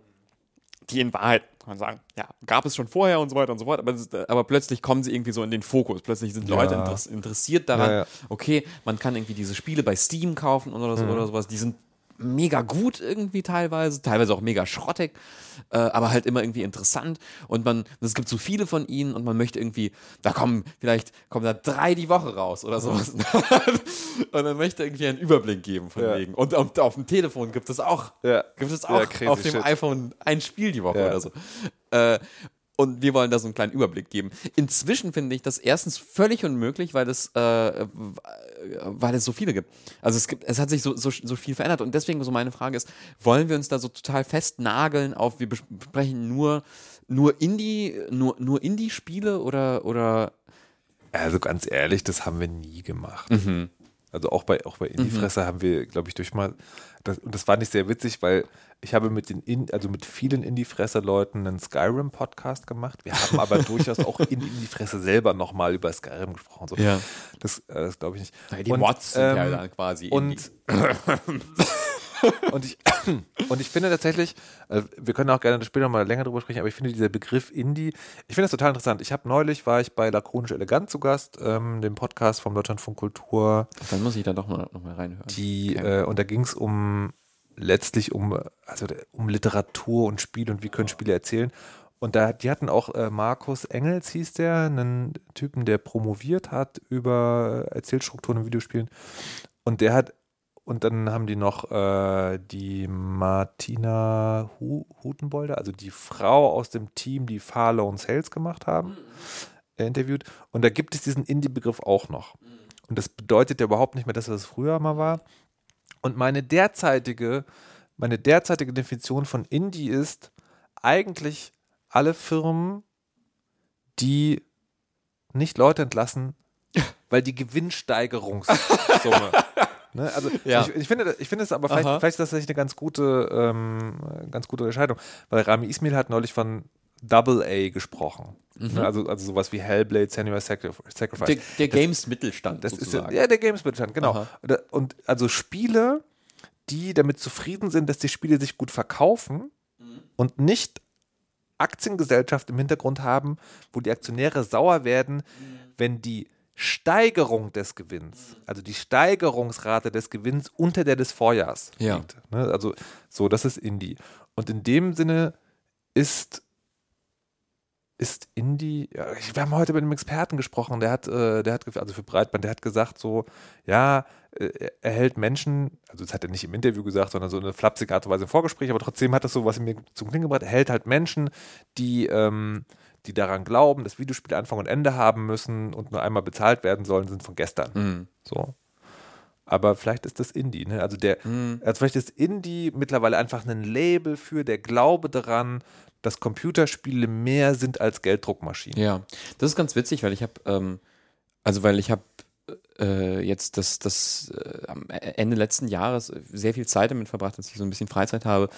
die in Wahrheit, kann man sagen, ja, gab es schon vorher und so weiter und so fort, aber, das aber plötzlich kommen sie irgendwie so in den Fokus. Plötzlich sind Ja. Leute interess interessiert daran, Ja, ja. okay, man kann irgendwie diese Spiele bei Steam kaufen oder, so, oder sowas, die sind mega gut irgendwie teilweise, teilweise auch mega schrottig, äh, aber halt immer irgendwie interessant und man, es gibt so viele von ihnen und man möchte irgendwie, da kommen, vielleicht kommen da drei die Woche raus oder sowas <laughs> und man möchte irgendwie einen Überblick geben von Ja. wegen und auf, auf dem Telefon gibt es auch, Ja. gibt es Ja, auch crazy auf dem shit. iPhone ein Spiel die Woche Ja. oder so. Äh, und wir wollen da so einen kleinen Überblick geben. Inzwischen finde ich das erstens völlig unmöglich, weil es, äh, weil es so viele gibt. Also es gibt, es hat sich so, so, so viel verändert. Und deswegen so meine Frage ist, wollen wir uns da so total festnageln auf, wir besprechen nur, nur Indie, nur, nur Indie-Spiele oder, oder Also ganz ehrlich, das haben wir nie gemacht. Mhm. Also auch bei, auch bei Indie-Fresse haben wir, glaube ich, durch mal, das, und das war nicht sehr witzig, weil ich habe mit den, In, also mit vielen Indie-Fresse-Leuten einen Skyrim-Podcast gemacht. Wir haben aber <laughs> durchaus auch in Indie-Fresse selber nochmal über Skyrim gesprochen. So. Ja. Das, äh, das glaube ich nicht. die Und, Mods sind ja ähm, dann quasi Und, <laughs> und, ich, <coughs> und ich finde tatsächlich, äh, wir können auch gerne später mal länger drüber sprechen, aber ich finde dieser Begriff Indie, ich finde das total interessant. Ich habe neulich, war ich bei Lakonisch Elegant zu Gast, ähm, dem Podcast vom Deutschlandfunk Kultur, Dann muss ich da doch mal, noch mal reinhören. die, Okay. äh, und da ging es um letztlich um, also um Literatur und Spiel und wie können Spiele erzählen. Und da, die hatten auch äh, Markus Engels, hieß der, einen Typen, der promoviert hat über Erzählstrukturen in Videospielen. Und der hat, und dann haben die noch äh, die Martina Hu Hutenbolder, also die Frau aus dem Team, die Far Lone Sales gemacht haben, äh, interviewt. Und da gibt es diesen Indie-Begriff auch noch. Und das bedeutet ja überhaupt nicht mehr, dass es früher mal war. Und meine derzeitige, meine derzeitige Definition von Indie ist eigentlich alle Firmen, die nicht Leute entlassen, <laughs> weil die Gewinnsteigerungssumme. Ne? Also <laughs> Ja. ich, ich finde, ich finde es aber vielleicht, Aha. vielleicht ist das eine ganz gute, ähm, ganz gute Entscheidung, weil Rami Ismail hat neulich von Double A gesprochen. Ne? Also, also sowas wie Hellblade, Senua Sacrifice. Der, der Games Mittelstand Das ist sozusagen. ja, ja der Games-Mittelstand, genau. Aha. Und, und also Spiele, die damit zufrieden sind, dass die Spiele sich gut verkaufen und nicht Aktiengesellschaft im Hintergrund haben, wo die Aktionäre sauer werden, wenn die Steigerung des Gewinns, also die Steigerungsrate des Gewinns unter der des Vorjahrs Ja. liegt. Ne? Also so, das ist Indie. Und in dem Sinne ist ist Indie, ja, ich- wir haben heute mit einem Experten gesprochen, der hat, äh, der hat, also für Breitband, der hat gesagt so, ja, äh, er hält Menschen, also das hat er nicht im Interview gesagt, sondern so eine flapsige Art und Weise im Vorgespräch, aber trotzdem hat das so was in mir zum Klingen gebracht, er hält halt Menschen, die, ähm, die daran glauben, dass Videospiele Anfang und Ende haben müssen und nur einmal bezahlt werden sollen, sind von gestern. Mhm. So. Aber vielleicht ist das Indie, ne? Also der, Mhm. also vielleicht ist Indie mittlerweile einfach ein Label für der Glaube daran, dass Computerspiele mehr sind als Gelddruckmaschinen. Ja, das ist ganz witzig, weil ich habe, ähm, also weil ich habe äh, jetzt das, das äh, am Ende letzten Jahres sehr viel Zeit damit verbracht, dass ich so ein bisschen Freizeit habe,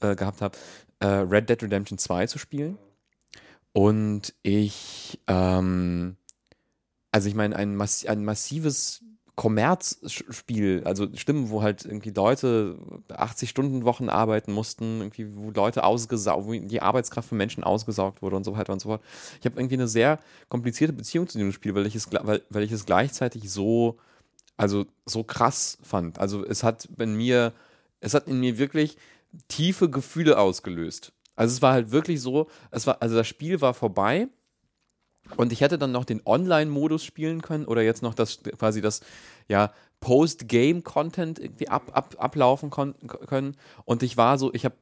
äh, gehabt habe, äh, Red Dead Redemption 2 zu spielen. Und ich, ähm, also ich meine, ein, massi ein massives Kommerzspiel, also Stimmen, wo halt irgendwie Leute 80-Stunden-Wochen arbeiten mussten, irgendwie, wo Leute ausgesaugt, wo die Arbeitskraft von Menschen ausgesaugt wurde und so weiter und so fort. Ich habe irgendwie eine sehr komplizierte Beziehung zu diesem Spiel, weil ich es, weil, weil ich es gleichzeitig so, also so krass fand. Also es hat in mir, es hat in mir wirklich tiefe Gefühle ausgelöst. Also es war halt wirklich so, es war, also das Spiel war vorbei und ich hätte dann noch den Online-Modus spielen können oder jetzt noch das quasi das ja Post-Game-Content irgendwie ab, ab, ablaufen können. Und ich war so, ich habe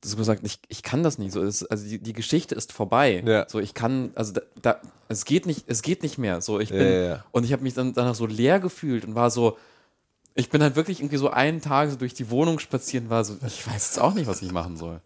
das gesagt, ich, ich kann das nicht so. Es, also die, die Geschichte ist vorbei. Ja. So, ich kann, also da, da, es geht nicht, es geht nicht mehr. So, ich bin, ja, ja. und ich habe mich dann danach so leer gefühlt und war so, ich bin halt wirklich irgendwie so einen Tag so durch die Wohnung spazieren, war so, ich weiß jetzt auch nicht, was ich machen soll.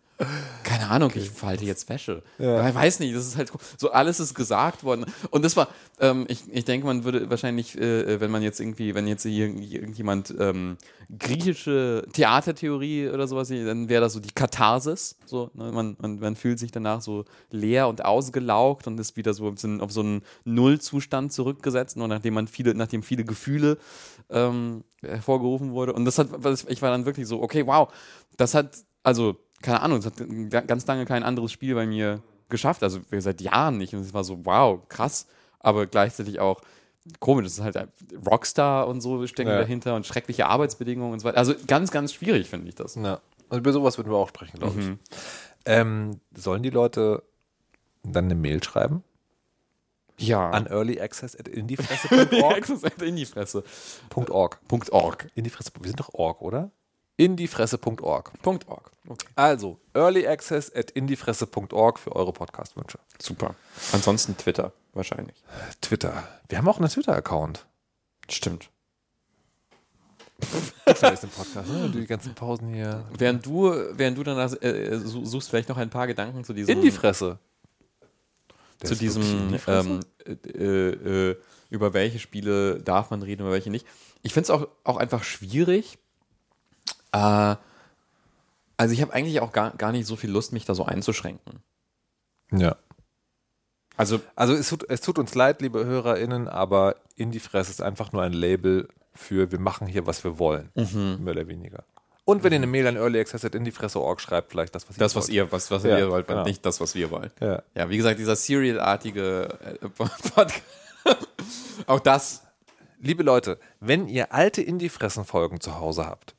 Keine Ahnung, ich falte jetzt Wäsche. Aber Ich weiß nicht, das ist halt so, alles ist gesagt worden. Und das war, ähm, ich, ich denke, man würde wahrscheinlich, äh, wenn man jetzt irgendwie, wenn jetzt hier irgendjemand ähm, griechische Theatertheorie oder sowas, sieht, dann wäre das so die Katharsis. So, ne? man, man, man fühlt sich danach so leer und ausgelaugt und ist wieder so auf so einen, auf so einen Nullzustand zurückgesetzt, nur nachdem man viele, nachdem viele Gefühle ähm, hervorgerufen wurde. Und das hat, ich war dann wirklich so, okay, wow, das hat, also, keine Ahnung, es hat ga- ganz lange kein anderes Spiel bei mir geschafft, also seit Jahren nicht. Und es war so, wow, krass, aber gleichzeitig auch komisch, es ist halt Rockstar und so stecken Ja. dahinter und schreckliche Arbeitsbedingungen und so weiter. Also ganz, ganz schwierig finde ich das. Ja. Und über sowas würden wir auch sprechen, glaube ich. Ähm, sollen die Leute dann eine Mail schreiben? Ja. An earlyaccess.indiefresse.org? Access <laughs> in die Fresse. .org. Punkt .org. Indiefresse, wir sind doch org, oder? Indiefresse.org. .org. Okay. Also, earlyaccess.indiefresse.org für eure Podcast-Wünsche. Super. Ansonsten Twitter, wahrscheinlich. Twitter. Wir haben auch einen Twitter-Account. Stimmt. Podcast, ne? Die ganzen Pausen hier. Während du, während du danach äh, su- suchst vielleicht noch ein paar Gedanken zu diesem, In die Fresse. Der zu diesem ähm, äh, äh, über welche Spiele darf man reden, über welche nicht. Ich finde es auch, auch einfach schwierig. Äh, also ich habe eigentlich auch gar, gar nicht so viel Lust, mich da so einzuschränken. ja. Also Also es tut, es tut uns leid, liebe HörerInnen, aber In die Fresse ist einfach nur ein Label für wir machen hier, was wir wollen. Mhm. Mehr oder weniger. Und wenn ihr eine Mail an earlyaccess.indiefresse.org schreibt, vielleicht das, was ihr das, was wollt. ihr, was, was Ja, ihr wollt, genau. nicht das, was wir wollen. Ja. Ja, wie gesagt, dieser Serial-artige äh, <laughs> Podcast. auch das. Liebe Leute, wenn ihr alte Indie-Fressen-Folgen zu Hause habt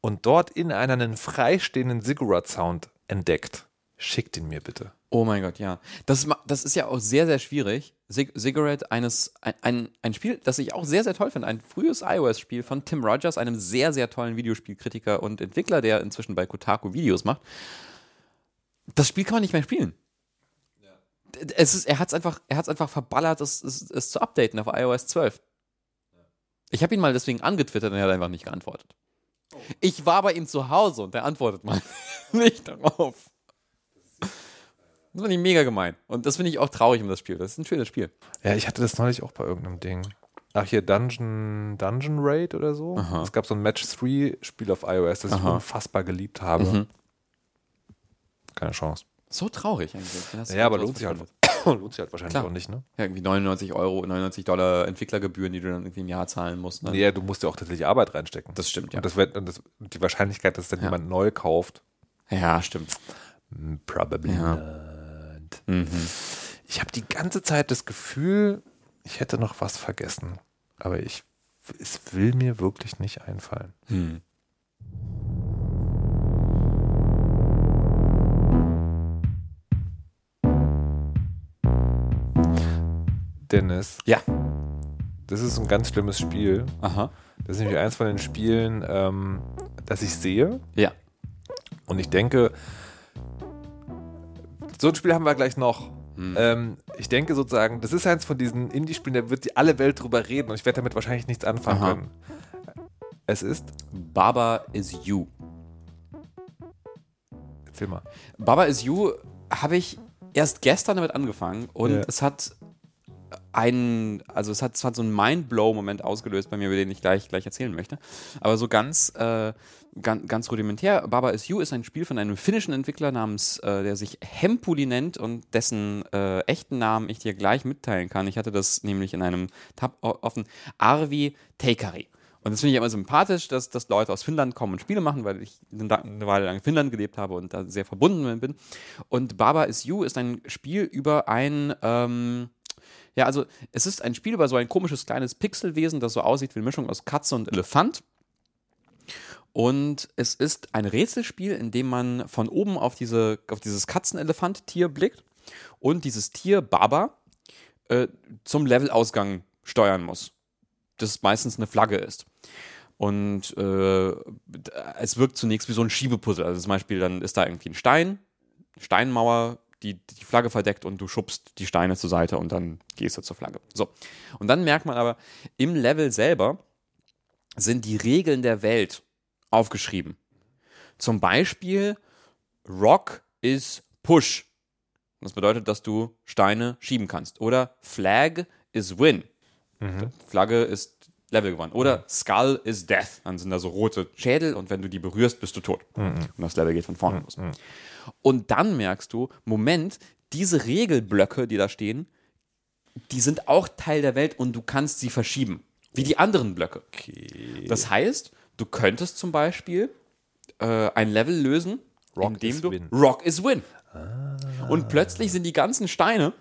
und dort in einer einen freistehenden Ziggurat-Sound entdeckt, schickt ihn mir bitte. Oh mein Gott, ja. Das, ma- das ist ja auch sehr, sehr schwierig. Sig Cigarette, eines, ein, ein, ein Spiel, das ich auch sehr, sehr toll finde. Ein frühes iOS-Spiel von Tim Rogers, einem sehr, sehr tollen Videospielkritiker und Entwickler, der inzwischen bei Kotaku Videos macht. Das Spiel kann man nicht mehr spielen. Es ist, er hat es einfach, er hat's einfach verballert, es, es, es zu updaten auf iOS 12. Ich habe ihn mal deswegen angetwittert und er hat einfach nicht geantwortet. Ich war bei ihm zu Hause und er antwortet mal <laughs> nicht darauf. Das finde ich mega gemein. Und das finde ich auch traurig um das Spiel. Das ist ein schönes Spiel. Ja, ich hatte das neulich auch bei irgendeinem Ding. Ach, hier Dungeon, Dungeon Raid oder so. Aha. Es gab so ein Match 3-Spiel auf iOS, das ich Aha. unfassbar geliebt habe. Mhm. Keine Chance. So traurig eigentlich. Ja, aber lohnt sich halt. Lohnt sich halt wahrscheinlich Klar. auch nicht, ne? Ja, irgendwie 99 Euro, 99 Dollar Entwicklergebühren, die du dann irgendwie im Jahr zahlen musst. Ne? Ja, du musst ja auch tatsächlich Arbeit reinstecken. Das stimmt, ja. Und, das wird, und das, die Wahrscheinlichkeit, dass dann Ja. jemand neu kauft, Ja, stimmt. mm, probably Ja. not. Mhm. Ich habe die ganze Zeit das Gefühl, ich hätte noch was vergessen. Aber ich, es will mir wirklich nicht einfallen. Hm. Dennis, Ja. das ist ein ganz schlimmes Spiel. Aha. Das ist nämlich eins von den Spielen, ähm, das ich sehe. Ja. Und ich denke, so ein Spiel haben wir gleich noch. Hm. Ähm, ich denke sozusagen, das ist eins von diesen Indie-Spielen, da wird die alle Welt drüber reden und ich werde damit wahrscheinlich nichts anfangen Aha. können. Es ist, Baba is You. erzähl mal. Baba is You habe ich erst gestern damit angefangen und Ja. es hat einen, also es hat, hat so einen Mindblow-Moment ausgelöst bei mir, über den ich gleich, gleich erzählen möchte. Aber so ganz, äh, ganz, ganz rudimentär. Baba is You ist ein Spiel von einem finnischen Entwickler namens, äh, der sich Hempuli nennt und dessen äh, echten Namen ich dir gleich mitteilen kann. Ich hatte das nämlich in einem Tab offen. Arvi Teikari. Und das finde ich immer sympathisch, dass, dass Leute aus Finnland kommen und Spiele machen, weil ich eine Weile lang in Finnland gelebt habe und da sehr verbunden bin. Und Baba is You ist ein Spiel über ein, ähm, ja, also es ist ein Spiel über so ein komisches kleines Pixelwesen, das so aussieht wie eine Mischung aus Katze und Elefant. Und es ist ein Rätselspiel, in dem man von oben auf, diese, auf dieses Katzenelefant-Tier blickt und dieses Tier, Baba, äh, zum Levelausgang steuern muss. Das meistens eine Flagge ist. Und äh, es wirkt zunächst wie so ein Schiebepuzzle. Also zum Beispiel, dann ist da irgendwie ein Stein, Steinmauer, die die Flagge verdeckt und du schubst die Steine zur Seite und dann gehst du zur Flagge. So. Und dann merkt man aber, im Level selber sind die Regeln der Welt aufgeschrieben. Zum Beispiel, Rock is Push. Das bedeutet, dass du Steine schieben kannst. Oder Flag is Win. Flagge ist Level gewonnen. Oder Skull is Death. Dann sind da so rote Schädel und wenn du die berührst, bist du tot. Und das Level geht von vorne los. Und dann merkst du, Moment, diese Regelblöcke, die da stehen, die sind auch Teil der Welt und du kannst sie verschieben. Wie die anderen Blöcke. Okay. Das heißt, du könntest zum Beispiel äh, ein Level lösen, Rock indem is du win. Rock is Win. Und plötzlich sind die ganzen Steine,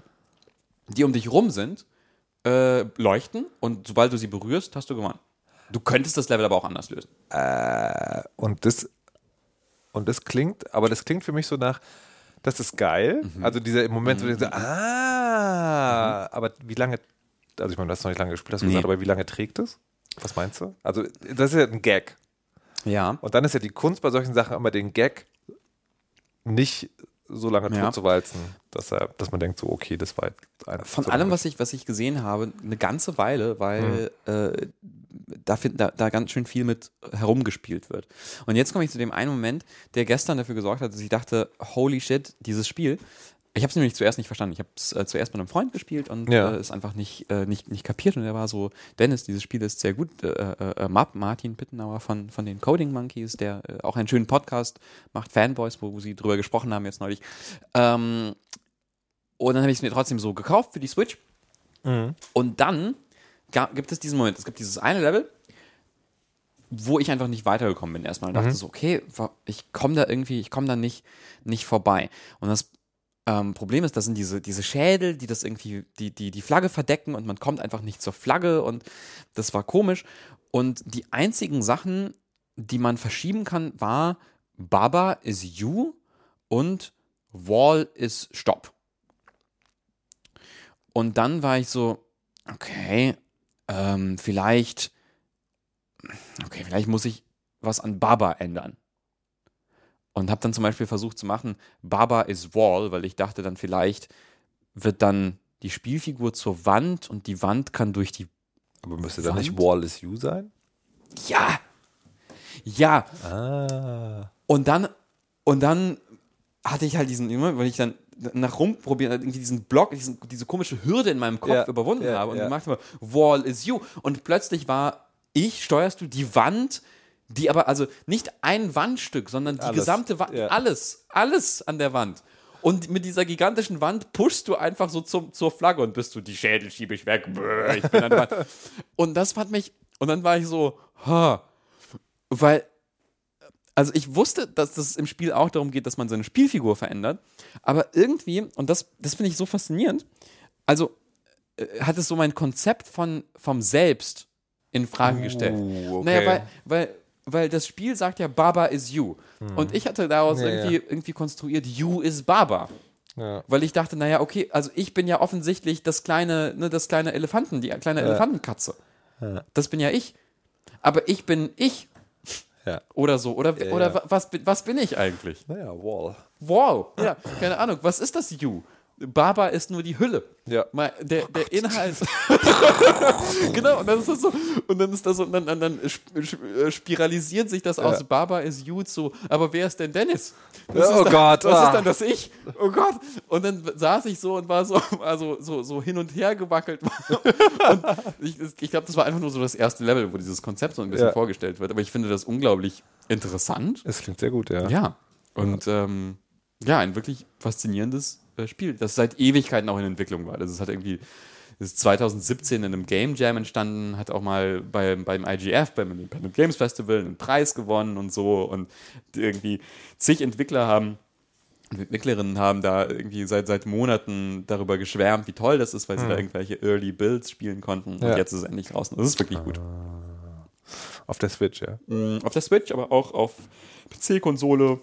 die um dich rum sind, äh, leuchten und sobald du sie berührst, hast du gewonnen. Du könntest das Level aber auch anders lösen. Und das, und das klingt, aber das klingt für mich so nach, das ist geil. Mhm. Also dieser Moment, wo du denkst, ah, aber wie lange, also ich meine, du hast noch nicht lange gespielt, hast du Nee. gesagt, aber wie lange trägt es? Was meinst du? Also, das ist ja ein Gag. Ja. Und dann ist ja die Kunst bei solchen Sachen immer den Gag nicht so lange Ja. totzuwalzen, dass, er, dass man denkt, so, okay, das war jetzt ein. Von so allem, was ich, was ich gesehen habe, eine ganze Weile, weil äh, da, find, da, da ganz schön viel mit herumgespielt wird. Und jetzt komme ich zu dem einen Moment, der gestern dafür gesorgt hat, dass ich dachte, holy shit, dieses Spiel. Ich habe es nämlich zuerst nicht verstanden. Ich habe es äh, zuerst mit einem Freund gespielt und Ja. äh, es einfach nicht, äh, nicht, nicht kapiert. Und er war so, Dennis, dieses Spiel ist sehr gut. Äh, äh, äh, Map, Martin Pittenauer von, von den Coding Monkeys, der auch einen schönen Podcast macht, Fanboys, wo sie drüber gesprochen haben jetzt neulich. Ähm, und dann habe ich es mir trotzdem so gekauft für die Switch. Mhm. Und dann gibt es diesen Moment, es gibt dieses eine Level, wo ich einfach nicht weitergekommen bin erstmal. Und dachte so, okay, ich komme da irgendwie, ich komme da nicht, nicht vorbei. Und das ähm, Problem ist, das sind diese, diese Schädel, die das irgendwie, die, die die Flagge verdecken und man kommt einfach nicht zur Flagge und das war komisch. Und die einzigen Sachen, die man verschieben kann, war Baba is you und Wall is stop. Und dann war ich so, okay, ähm, vielleicht, okay, vielleicht muss ich was an Baba ändern. Und habe dann zum Beispiel versucht zu machen, Baba is Wall, weil ich dachte dann vielleicht wird dann die Spielfigur zur Wand und die Wand kann durch die, Aber müsste da nicht Wand? Wall is You sein? ja, ja, Ah. Und dann, und dann hatte ich halt diesen Moment, weil ich dann nach rumprobieren, irgendwie diesen Block, diesen, diese komische Hürde in meinem Kopf Ja, überwunden ja, habe und ja. gemacht habe, Wall is you. Und plötzlich war ich, steuerst du die Wand, die aber, also nicht ein Wandstück, sondern die Alles, gesamte Wand, ja. alles, alles an der Wand. Und mit dieser gigantischen Wand pushst du einfach so zum, zur Flagge und bist du, die Schädel schiebe ich weg, Bäh, ich bin an der Wand. <laughs> Und das fand mich, und dann war ich so, ha, weil also ich wusste, dass es im Spiel auch darum geht, dass man seine Spielfigur verändert, aber irgendwie, und das, das finde ich so faszinierend, also äh, hat es so mein Konzept von, vom Selbst in Frage gestellt. okay. Naja, weil, weil, weil das Spiel sagt ja, Baba is you. Und ich hatte daraus Ja, irgendwie, irgendwie konstruiert, you is Baba. Ja. Weil ich dachte, naja, okay, also ich bin ja offensichtlich das kleine, ne, das kleine Elefanten, die kleine Elefantenkatze. Das bin ja ich. Aber ich bin ich. Ja. Oder so. Oder, Ja, oder ja. wa- Was, bin- was bin ich eigentlich? Naja, Wall. Wow. Ja, keine Ahnung. Was ist das You? Baba ist nur die Hülle. Ja. Mal, der, der Inhalt. <laughs> genau, und dann ist das so, und dann ist das so, und dann, dann, dann äh, spiralisiert sich das aus Baba ist you zu, aber wer ist denn Dennis? Das Ja, oh dann, Gott, Was ah. ist dann das Ich? Oh Gott. Und dann saß ich so und war so, <laughs> also so, so hin und her gewackelt. <laughs> und ich, ich glaube, das war einfach nur so das erste Level, wo dieses Konzept so ein bisschen Ja. vorgestellt wird. Aber ich finde das unglaublich interessant. Es klingt sehr gut, ja. Ja. Und ähm, ja, ein wirklich faszinierendes Spiel, das seit Ewigkeiten auch in Entwicklung war. Das ist halt irgendwie das ist 2017 in einem Game Jam entstanden, hat auch mal bei, beim IGF, beim Independent Games Festival, einen Preis gewonnen und so. Und irgendwie zig Entwickler haben, und Entwicklerinnen haben da irgendwie seit, seit Monaten darüber geschwärmt, wie toll das ist, weil sie da irgendwelche Early Builds spielen konnten. Und Ja. jetzt ist es endlich draußen. Das ist wirklich gut. Auf der Switch, ja. Mm, Auf der Switch, aber auch auf PC, Konsole,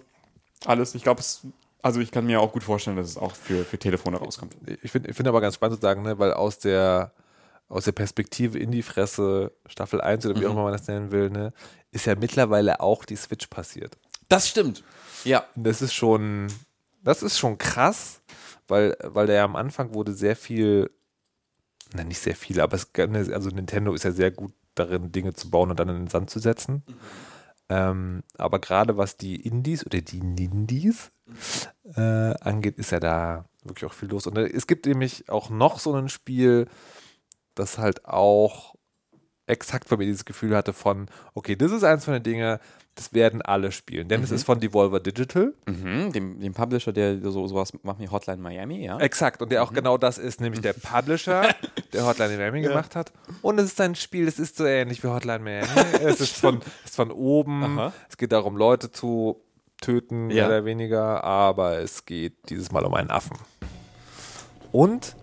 alles. Ich glaube, es, also ich kann mir auch gut vorstellen, dass es auch für, für Telefone rauskommt. Ich finde ich find aber ganz spannend zu sagen, ne, weil aus der, aus der Perspektive in die Fresse Staffel 1 oder wie auch immer man das nennen will, ne, ist ja mittlerweile auch die Switch passiert. Das stimmt. Ja. Das ist schon, das ist schon krass, weil, weil der ja am Anfang wurde sehr viel, na nicht sehr viel, aber es, also Nintendo ist ja sehr gut darin, Dinge zu bauen und dann in den Sand zu setzen. Ähm, aber gerade was die Indies oder die Nindies äh, angeht, ist ja da wirklich auch viel los. Und äh, es gibt nämlich auch noch so ein Spiel, das halt auch exakt bei mir dieses Gefühl hatte von, okay, das ist eins von den Dingen, das werden alle spielen. Denn es ist von Devolver Digital. Mhm, dem, dem Publisher, der so sowas macht wie Hotline Miami, ja. Exakt, und der auch genau das ist, nämlich der Publisher, <laughs> der Hotline Miami gemacht hat. Und es ist ein Spiel, das ist so ähnlich wie Hotline Miami. <laughs> es ist von, ist von oben, Aha. es geht darum, Leute zu töten, Ja. mehr oder weniger, aber es geht dieses Mal um einen Affen. Und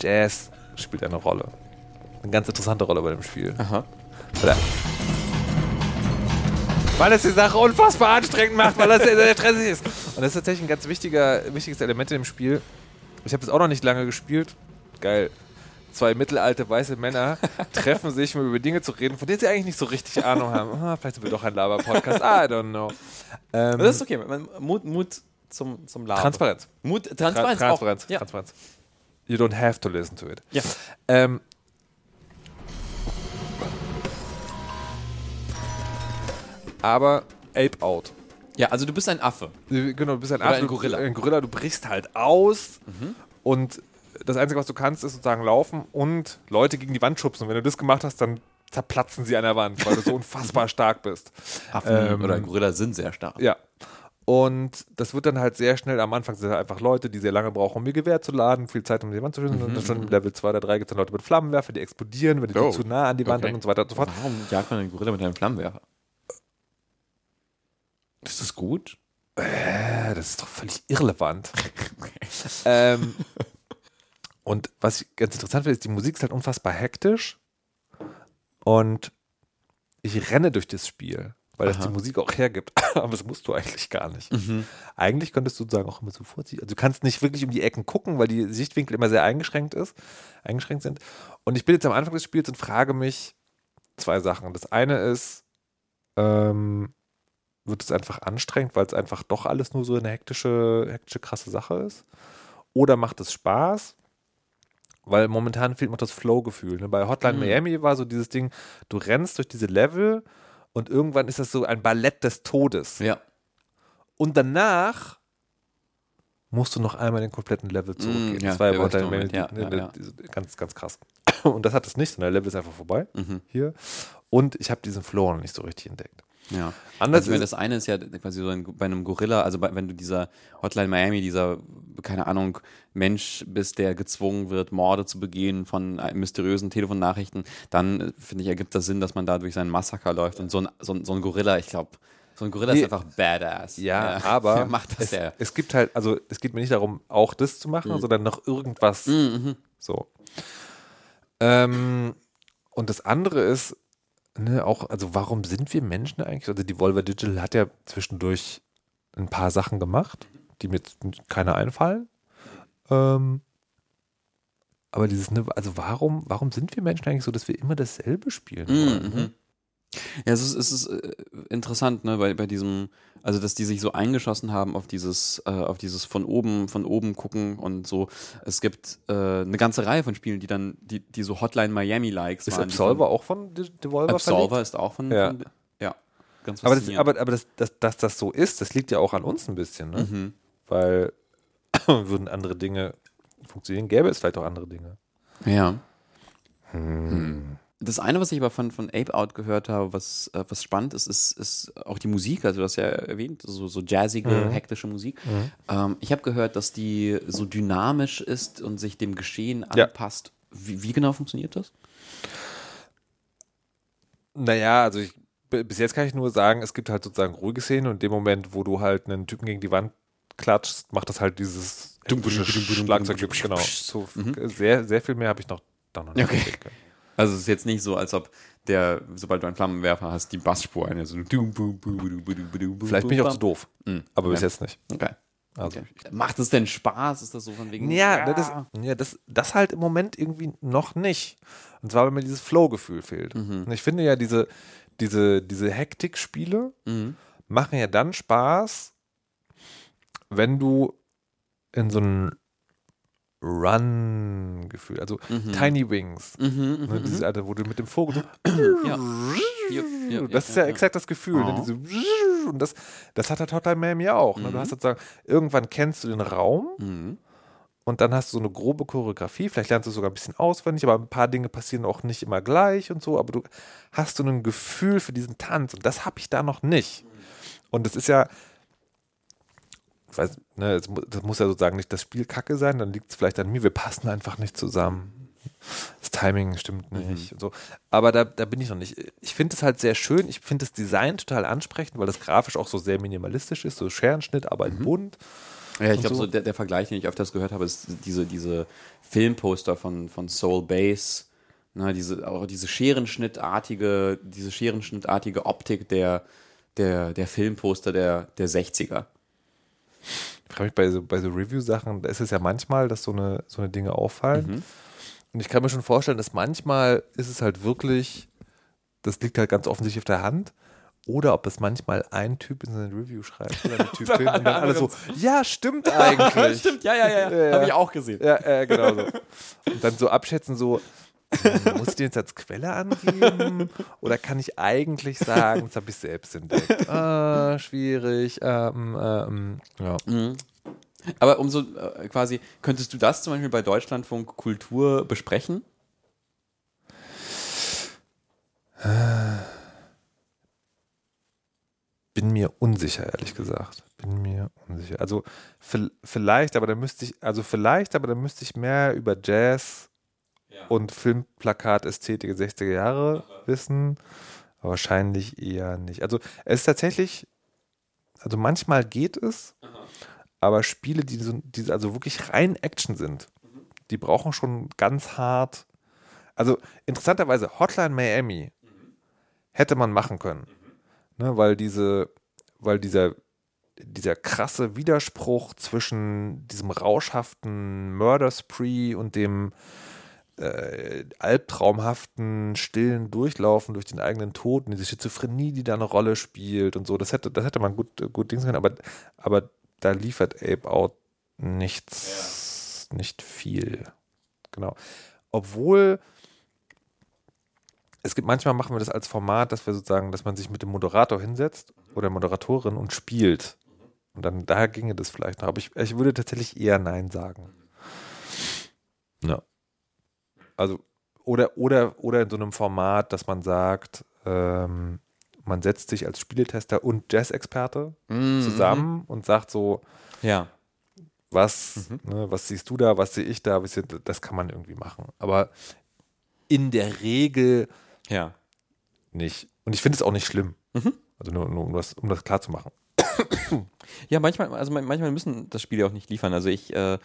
Jazz spielt eine Rolle. Eine ganz interessante Rolle bei dem Spiel. Aha. Weil er- Weil es die Sache unfassbar anstrengend macht, weil das sehr, sehr stressig ist. Und das ist tatsächlich ein ganz wichtiger, wichtiges Element in dem Spiel. Ich habe es auch noch nicht lange gespielt. Geil. Zwei mittelalte weiße Männer <laughs> treffen sich, um über Dinge zu reden, von denen sie eigentlich nicht so richtig Ahnung haben. Ah, vielleicht sind wir doch ein Laber-Podcast. I don't know. Ähm, Das ist okay. Mut, Mut zum, zum Laden. Transparenz. Mut, Tra Transparenz. Transparenz. Auch. Ja. Transparenz. You don't have to listen to it. Ja. Ähm, aber Ape Out. ja, also du bist ein Affe. Genau, du bist ein Oder Affe, ein Gorilla. Du, ein Gorilla, du brichst halt aus und das Einzige, was du kannst, ist sozusagen laufen und Leute gegen die Wand schubsen. Und wenn du das gemacht hast, dann zerplatzen sie an der Wand, weil du so <laughs> unfassbar stark bist. Affen Ähm, oder Gorilla sind sehr stark. Ja. Und das wird dann halt sehr schnell, am Anfang sind halt einfach Leute, die sehr lange brauchen, um ihr Gewehr zu laden, viel Zeit, um die Wand zu schießen. Und dann schon im Level 2 oder 3 gibt es dann Leute mit Flammenwerfer, die explodieren, wenn die Oh. zu nah an die Wand Okay. sind und so weiter und so fort. Warum jagt man einen Gorilla mit einem Flammenwerfer? Ist das gut? Äh, das ist doch völlig irrelevant. <laughs> ähm, und was ich ganz interessant finde, ist, die Musik ist halt unfassbar hektisch. Und ich renne durch das Spiel, weil das Aha. die Musik auch hergibt. <laughs> Aber das musst du eigentlich gar nicht. Mhm. Eigentlich könntest du sagen, auch immer so vorziehen. Also du kannst nicht wirklich um die Ecken gucken, weil die Sichtwinkel immer sehr eingeschränkt ist, eingeschränkt sind. Und ich bin jetzt am Anfang des Spiels und frage mich zwei Sachen. Das eine ist, ähm, wird es einfach anstrengend, weil es einfach doch alles nur so eine hektische, hektische, krasse Sache ist? Oder macht es Spaß? Weil momentan fehlt noch das Flow-Gefühl. Ne? Bei Hotline Mhm. Miami war so dieses Ding, du rennst durch diese Level und irgendwann ist das so ein Ballett des Todes. Ja. Und danach musst du noch einmal den kompletten Level zurückgehen. ja, das war ja bei Hotline Miami ja, ne, ja, ganz, ganz krass. Und das hat es nicht, sondern der Level ist einfach vorbei Mhm. hier. Und ich habe diesen Floor noch nicht so richtig entdeckt. Ja. Anders also, ist- das eine ist ja quasi so ein, bei einem Gorilla, also bei, wenn du dieser Hotline Miami, dieser, keine Ahnung, Mensch bist, der gezwungen wird, Morde zu begehen von äh, mysteriösen Telefonnachrichten, dann äh, finde ich, ergibt das Sinn, dass man da durch seinen Massaker läuft. Und so ein, so ein, so ein Gorilla, ich glaube, so ein Gorilla Nee. ist einfach badass. Ja, <laughs> aber Wer macht das es, der? es gibt halt, also es geht mir nicht darum, auch das zu machen, sondern noch irgendwas. Mhm. So. Ähm, und das andere ist, ne, auch, also warum sind wir Menschen eigentlich? Also die Volver Digital hat ja zwischendurch ein paar Sachen gemacht, die mir jetzt keine einfallen. Ähm, aber dieses, ne, also warum, warum sind wir Menschen eigentlich so, dass wir immer dasselbe spielen wollen? Mhm. Ja, es ist, es ist äh, interessant, ne, bei, bei diesem, also dass die sich so eingeschossen haben auf dieses, äh, auf dieses von oben, von oben gucken und so. Es gibt äh, eine ganze Reihe von Spielen, die dann, die, die so Hotline Miami-Likes Ist waren. die Absolver auch von De- Devolver Absolver ist auch von, Ja. von ja, ganz Aber, das, aber, aber das, das, dass das so ist, das liegt ja auch an uns ein bisschen, ne? Mhm. Weil <coughs> würden andere Dinge funktionieren, gäbe es vielleicht auch andere Dinge. Ja. Hm. Das eine, was ich aber von, von Ape Out gehört habe, was, äh, was spannend ist, ist, ist auch die Musik. Also, du hast ja erwähnt, so, so jazzige, Mhm. hektische Musik. Ähm, ich habe gehört, dass die so dynamisch ist und sich dem Geschehen Ja. anpasst. Wie, wie genau funktioniert das? Naja, also ich, bis jetzt kann ich nur sagen, es gibt halt sozusagen ruhige Szenen und in dem Moment, wo du halt einen Typen gegen die Wand klatschst, macht das halt dieses Schlagzeug. Genau. So, sehr, sehr viel mehr habe ich noch da noch nicht Okay. gesehen. Also, es ist jetzt nicht so, als ob der, sobald du einen Flammenwerfer hast, die Bassspur eine so. Vielleicht bin ich auch zu doof, Mhm. aber bis jetzt nicht. Okay. Also, okay. Macht es denn Spaß? Ist das so von wegen. Ja, das, ja das, das halt im Moment irgendwie noch nicht. Und zwar, weil mir dieses Flow-Gefühl fehlt. Und ich finde ja, diese, diese, diese Hektik-Spiele Mhm. machen ja dann Spaß, wenn du in so ein Run-Gefühl, also Tiny Wings, Mhm, ne, dieses Alter, wo du mit dem Vogel so, Ja. <tsk> Das ist ja, exakt das Gefühl. Ne? Oh. Diese <tsk> und das, das hat halt Hotline Miami auch. Ne? Du hast sozusagen, irgendwann kennst du den Raum Mhm. und dann hast du so eine grobe Choreografie. Vielleicht lernst du sogar ein bisschen auswendig, aber ein paar Dinge passieren auch nicht immer gleich und so. Aber du hast so ein Gefühl für diesen Tanz und das habe ich da noch nicht. Und das ist ja, ich weiß, ne, das muss ja sozusagen nicht das Spiel kacke sein, dann liegt es vielleicht an mir. Wir passen einfach nicht zusammen. Das Timing stimmt nicht und so. Aber da, da bin ich noch nicht. Ich finde es halt sehr schön. Ich finde das Design total ansprechend, weil das grafisch auch so sehr minimalistisch ist, so Scherenschnitt, aber in bunt. Ja, ich glaube, so. so der, der Vergleich, den ich öfters gehört habe, ist diese, diese Filmposter von, von Soul Base. Ne, diese, auch diese Scherenschnittartige, diese Scherenschnittartige Optik der, der, der Filmposter der, der 60er. Ich frage mich bei so, bei so Review-Sachen, da ist es ja manchmal, dass so eine, so eine Dinge auffallen. Und ich kann mir schon vorstellen, dass manchmal ist es halt wirklich, das liegt halt ganz offensichtlich auf der Hand. Oder ob es manchmal ein Typ in seine Review schreibt oder eine <laughs> Typ Film und dann alle so, ja, stimmt eigentlich. <laughs> Stimmt, ja, ja, ja. Ja, ja. Habe ich auch gesehen. Ja, äh, genau so. <laughs> Und dann so abschätzen, so, <laughs> muss ich den jetzt als Quelle angeben? Oder kann ich eigentlich sagen, das habe ich selbst entdeckt? Ah, schwierig. Ähm, ähm, ja. Aber umso äh, quasi, könntest du das zum Beispiel bei Deutschlandfunk Kultur besprechen? Bin mir unsicher, ehrlich gesagt. Bin mir unsicher. Also vi- vielleicht, aber da müsste ich, also vielleicht, aber da müsste ich mehr über Jazz und Filmplakat-Ästhetik der 60er Jahre wissen. Aber wahrscheinlich eher nicht. Also es ist tatsächlich, also manchmal geht es, aber Spiele, die, so, die also wirklich rein Action sind, die brauchen schon ganz hart. Also interessanterweise Hotline Miami hätte man machen können. Ne, weil diese, weil dieser, dieser krasse Widerspruch zwischen diesem rauschhaften Murder Spree und dem äh, albtraumhaften, stillen Durchlaufen durch den eigenen Tod und diese Schizophrenie, die da eine Rolle spielt und so, das hätte, das hätte man gut, gut dings können, aber, aber da liefert Ape Out nichts, nicht viel. Genau. Obwohl es gibt manchmal machen wir das als Format, dass wir sozusagen, dass man sich mit dem Moderator hinsetzt oder Moderatorin und spielt. Und dann daher ginge das vielleicht noch. Aber ich, ich würde tatsächlich eher Nein sagen. Ja. Also, oder, oder, oder in so einem Format, dass man sagt, ähm, man setzt sich als Spieletester und Jazz-Experte Mhm. zusammen und sagt so, Ja. was, Mhm. ne, was siehst du da, was sehe ich da, das kann man irgendwie machen. Aber in der Regel Ja. nicht. Und ich finde es auch nicht schlimm. Mhm. Also nur, nur um, das, um das klar zu machen. Ja, manchmal, also man- manchmal müssen das Spiel ja auch nicht liefern. Also ich äh,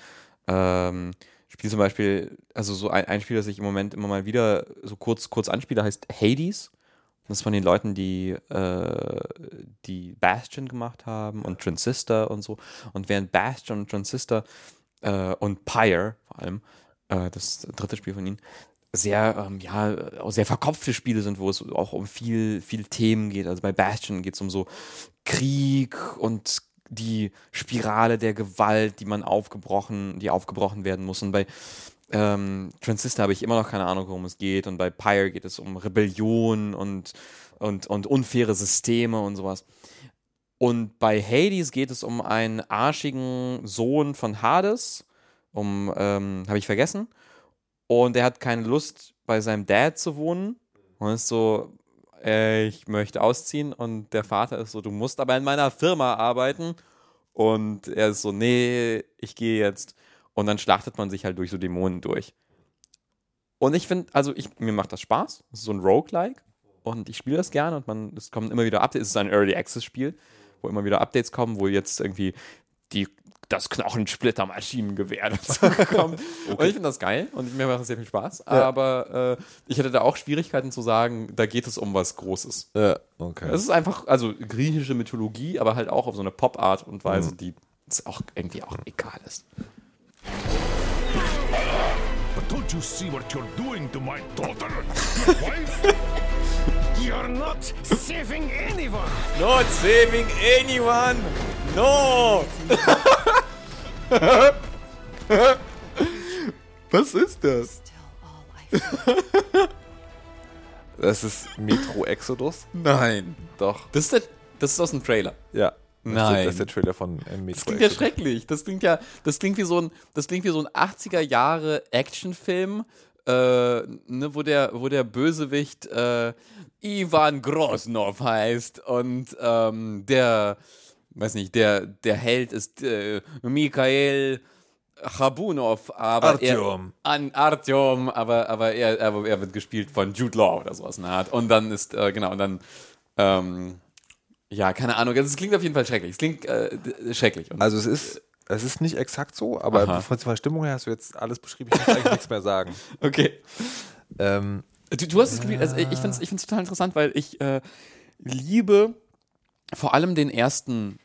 ähm, spiele zum Beispiel, also so ein, ein Spiel, das ich im Moment immer mal wieder so kurz, kurz anspiele, heißt Hades. Das ist von den Leuten, die, äh, die Bastion gemacht haben und Transistor und so. Und während Bastion und Transistor äh, und Pyre vor allem, äh, das dritte Spiel von ihnen, sehr, ähm, ja, sehr verkopfte Spiele sind, wo es auch um viel, viel Themen geht. Also bei Bastion geht es um so Krieg und die Spirale der Gewalt, die man aufgebrochen, die aufgebrochen werden muss. Und bei ähm, Transistor habe ich immer noch keine Ahnung, worum es geht. Und bei Pyre geht es um Rebellion und, und, und unfaire Systeme und sowas. Und bei Hades geht es um einen arschigen Sohn von Hades, um, ähm, habe ich vergessen. Und er hat keine Lust, bei seinem Dad zu wohnen. Und ist so, äh, ich möchte ausziehen. Und der Vater ist so, du musst aber in meiner Firma arbeiten. Und er ist so, nee, ich gehe jetzt. Und dann schlachtet man sich halt durch so Dämonen durch. Und ich finde, also ich, mir macht das Spaß. Es ist so ein Roguelike. Und ich spiele das gerne und man, es kommen immer wieder Updates. Es ist ein Early Access Spiel, wo immer wieder Updates kommen, wo jetzt irgendwie die, das Knochensplitter-Maschinengewehr dazu <laughs> kommt. Und ich finde das geil und mir macht das sehr viel Spaß. Aber äh, ich hatte da auch Schwierigkeiten zu sagen, da geht es um was Großes. Ja, okay. Es ist einfach, also griechische Mythologie, aber halt auch auf so eine Pop-Art und Weise, die es auch irgendwie auch egal ist. But don't you see what you're doing to my daughter? Your <laughs> wife? You're not saving anyone. Not saving anyone! No! <laughs> <laughs> Was ist das? <laughs> Das ist Metro Exodus. Nein. Doch. Das ist, der, das ist aus dem Trailer. Ja. Das Nein. Ist, das ist der Trailer von äh, Metro Das klingt ja Exodus. schrecklich. Das klingt ja, das klingt wie so ein, das klingt wie so ein 80er Jahre Actionfilm, äh, ne, wo der, wo der Bösewicht äh, Ivan Grosnov heißt und ähm, der, weiß nicht, der, der Held ist äh, Mikhail Chabunov, aber Artyom. er an Artyom, aber aber er, aber er wird gespielt von Jude Law oder sowas in der Art. Und dann ist äh, genau und dann ähm, ja keine Ahnung. Es klingt auf jeden Fall schrecklich. Es klingt äh, schrecklich. Und Also es ist, es ist nicht exakt so, aber Aha. von der Stimmung her hast du jetzt alles beschrieben. Ich muss eigentlich nichts mehr sagen. <laughs> okay. Ähm, Du, du hast es gespielt, also ich finde es ich find's total interessant, weil ich äh, liebe vor allem den ersten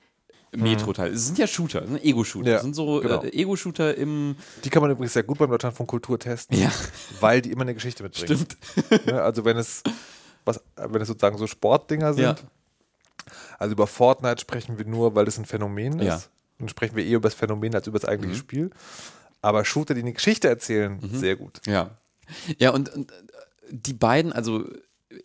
Metro-Teil. Es sind ja Shooter, es sind Ego-Shooter. Ja, Es sind so genau. äh, Ego-Shooter im. die kann man übrigens sehr gut beim Deutschland von Kultur testen, Ja. weil die immer eine Geschichte mitbringen. Stimmt. <laughs> Ne, also wenn es, was, wenn es sozusagen so Sportdinger sind, Ja. also über Fortnite sprechen wir nur, weil es ein Phänomen ist. Ja. Mhm. Dann sprechen wir eher über das Phänomen als über das eigentliche Spiel. Aber Shooter, die eine Geschichte erzählen, Mhm. sehr gut. Ja. Ja, und, und äh, die beiden, also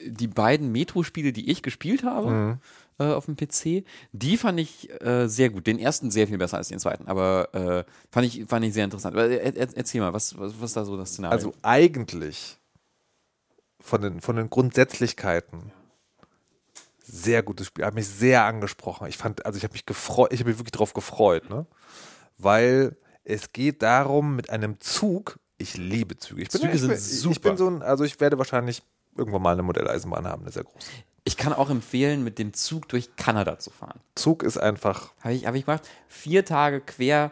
die beiden Metro-Spiele, die ich gespielt habe äh, auf dem PC, die fand ich äh, sehr gut. Den ersten sehr viel besser als den zweiten, aber äh, fand, ich, fand ich sehr interessant. Aber, äh, er, erzähl mal, was, was, was ist da so das Szenario? Also eigentlich von den, von den Grundsätzlichkeiten sehr gutes Spiel. Hat mich sehr angesprochen. Ich fand, also ich habe mich gefreut, ich habe mich wirklich drauf gefreut, ne? Weil es geht darum, mit einem Zug, ich liebe Züge. Ich bin, Züge ich sind Ich super. bin so ein, also ich werde wahrscheinlich irgendwann mal eine Modelleisenbahn haben, eine sehr große. ich kann auch empfehlen, mit dem Zug durch Kanada zu fahren. Zug ist einfach, Habe ich, hab ich gemacht. Vier Tage quer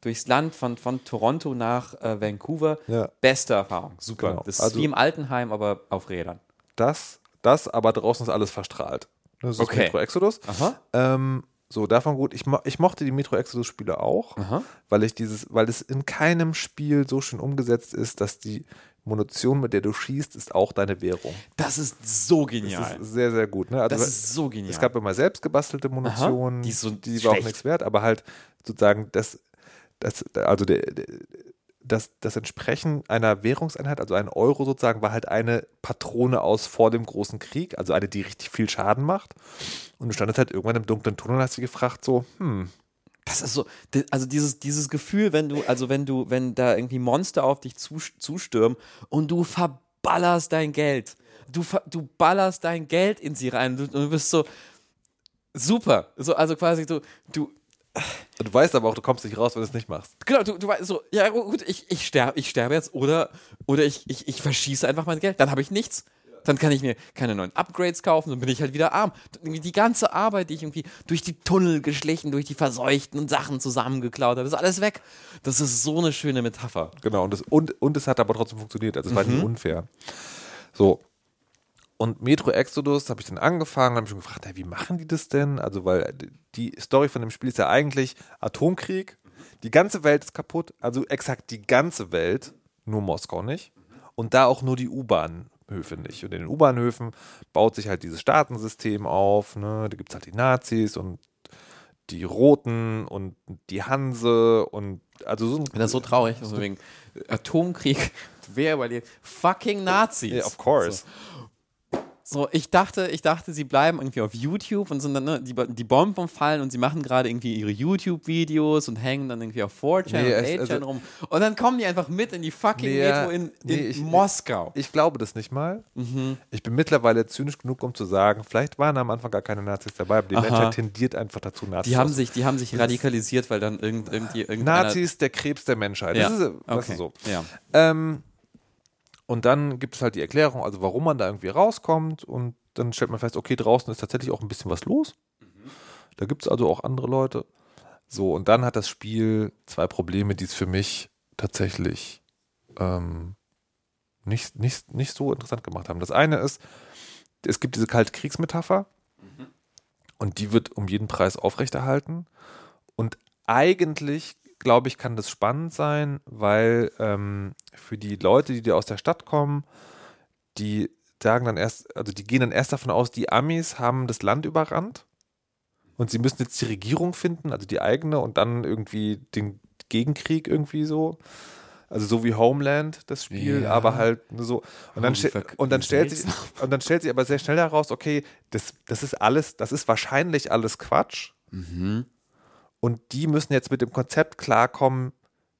durchs Land von, von Toronto nach äh, Vancouver. Ja. Beste Erfahrung. Super. Genau. Das ist Also- wie im Altenheim, aber auf Rädern. das, das, aber draußen ist alles verstrahlt. Das ist Okay. Metro Exodus. Aha. Ähm, so, davon gut. Ich, mo ich mochte die Metro Exodus-Spiele auch, Aha. weil ich dieses, weil es in keinem Spiel so schön umgesetzt ist, dass die Munition, mit der du schießt, ist auch deine Währung. Das ist so Das genial. ist sehr, sehr gut. Ne? Also, Das ist so genial. Es gab immer selbst gebastelte Munition, Die ist so die war auch nichts wert, aber halt sozusagen das, das also der, der, das, das Entsprechen einer Währungseinheit, also ein Euro sozusagen, war halt eine Patrone aus vor dem großen Krieg, also eine, die richtig viel Schaden macht. Und du standest halt irgendwann im dunklen Tunnel und hast dich gefragt, so, hm, Das ist so, also dieses, dieses Gefühl, wenn du, also wenn du, wenn da irgendwie Monster auf dich zus- zustürmen und du verballerst dein Geld. Du, du ballerst dein Geld in sie rein. Du, du bist so super. So, also quasi du, du, Du weißt aber auch, du kommst nicht raus, wenn du es nicht machst. genau, du, du weißt so, ja gut, ich, ich sterbe, ich sterbe jetzt oder, oder ich, ich, ich verschieße einfach mein Geld. Dann habe ich nichts. Dann kann ich mir keine neuen Upgrades kaufen, dann bin ich halt wieder arm. Die ganze Arbeit, die ich irgendwie durch die Tunnel geschlichen, durch die verseuchten Sachen zusammengeklaut habe, ist alles weg. Das ist so eine schöne Metapher. Genau, und, das, und, und es hat aber trotzdem funktioniert. Also es war Mhm. nicht unfair. So. Und Metro Exodus habe ich dann angefangen, habe mich schon gefragt, hey, wie machen die das denn? Also, weil die Story von dem Spiel ist ja eigentlich Atomkrieg. Die ganze Welt ist kaputt, also exakt die ganze Welt, nur Moskau nicht. Und da auch nur die U-Bahnhöfe nicht. Und in den U-Bahnhöfen baut sich halt dieses Staatensystem auf. Ne? Da gibt es halt die Nazis und die Roten und die Hanse und also so ein Das ist so traurig, also wegen Atomkrieg. <laughs> Wer überlebt? Fucking Nazis. Yeah, of course. So, ich dachte, ich dachte, sie bleiben irgendwie auf YouTube und sind dann, ne, die, die Bomben fallen und sie machen gerade irgendwie ihre YouTube-Videos und hängen dann irgendwie auf 4chan Nee, und echt, 8chan also- rum. Und dann kommen die einfach mit in die fucking Nee, Metro in, in nee, ich- Moskau. Ich glaube das nicht mal. Mhm. Ich bin mittlerweile zynisch genug, um zu sagen, vielleicht waren am Anfang gar keine Nazis dabei, aber die Aha. Menschheit tendiert einfach dazu, Nazis die haben sich, die haben sich radikalisiert, weil dann irgend, irgendwie. Nazis, der Krebs der Menschheit. Ja. Das ist, das okay. ist so. Ja. Ähm, und dann gibt es halt die Erklärung, also warum man da irgendwie rauskommt und dann stellt man fest, okay, draußen ist tatsächlich auch ein bisschen was los. Da gibt es also auch andere Leute. So, und dann hat das Spiel zwei Probleme, die es für mich tatsächlich ähm, nicht, nicht, nicht so interessant gemacht haben. Das eine ist, es gibt diese kalte Kriegsmetapher und die wird um jeden Preis aufrechterhalten. Und eigentlich, glaube ich, kann das spannend sein, weil ähm, für die Leute, die aus der Stadt kommen, die sagen dann erst, also die gehen dann erst davon aus, die Amis haben das Land überrannt und sie müssen jetzt die Regierung finden, also die eigene und dann irgendwie den Gegenkrieg irgendwie so. Also so wie Homeland, das Spiel, Ja. aber halt so. Und dann, Oh, und dann stellt sich, und dann stellt sich aber sehr schnell heraus, okay, das, das ist alles, das ist wahrscheinlich alles Quatsch. Mhm. Und die müssen jetzt mit dem Konzept klarkommen,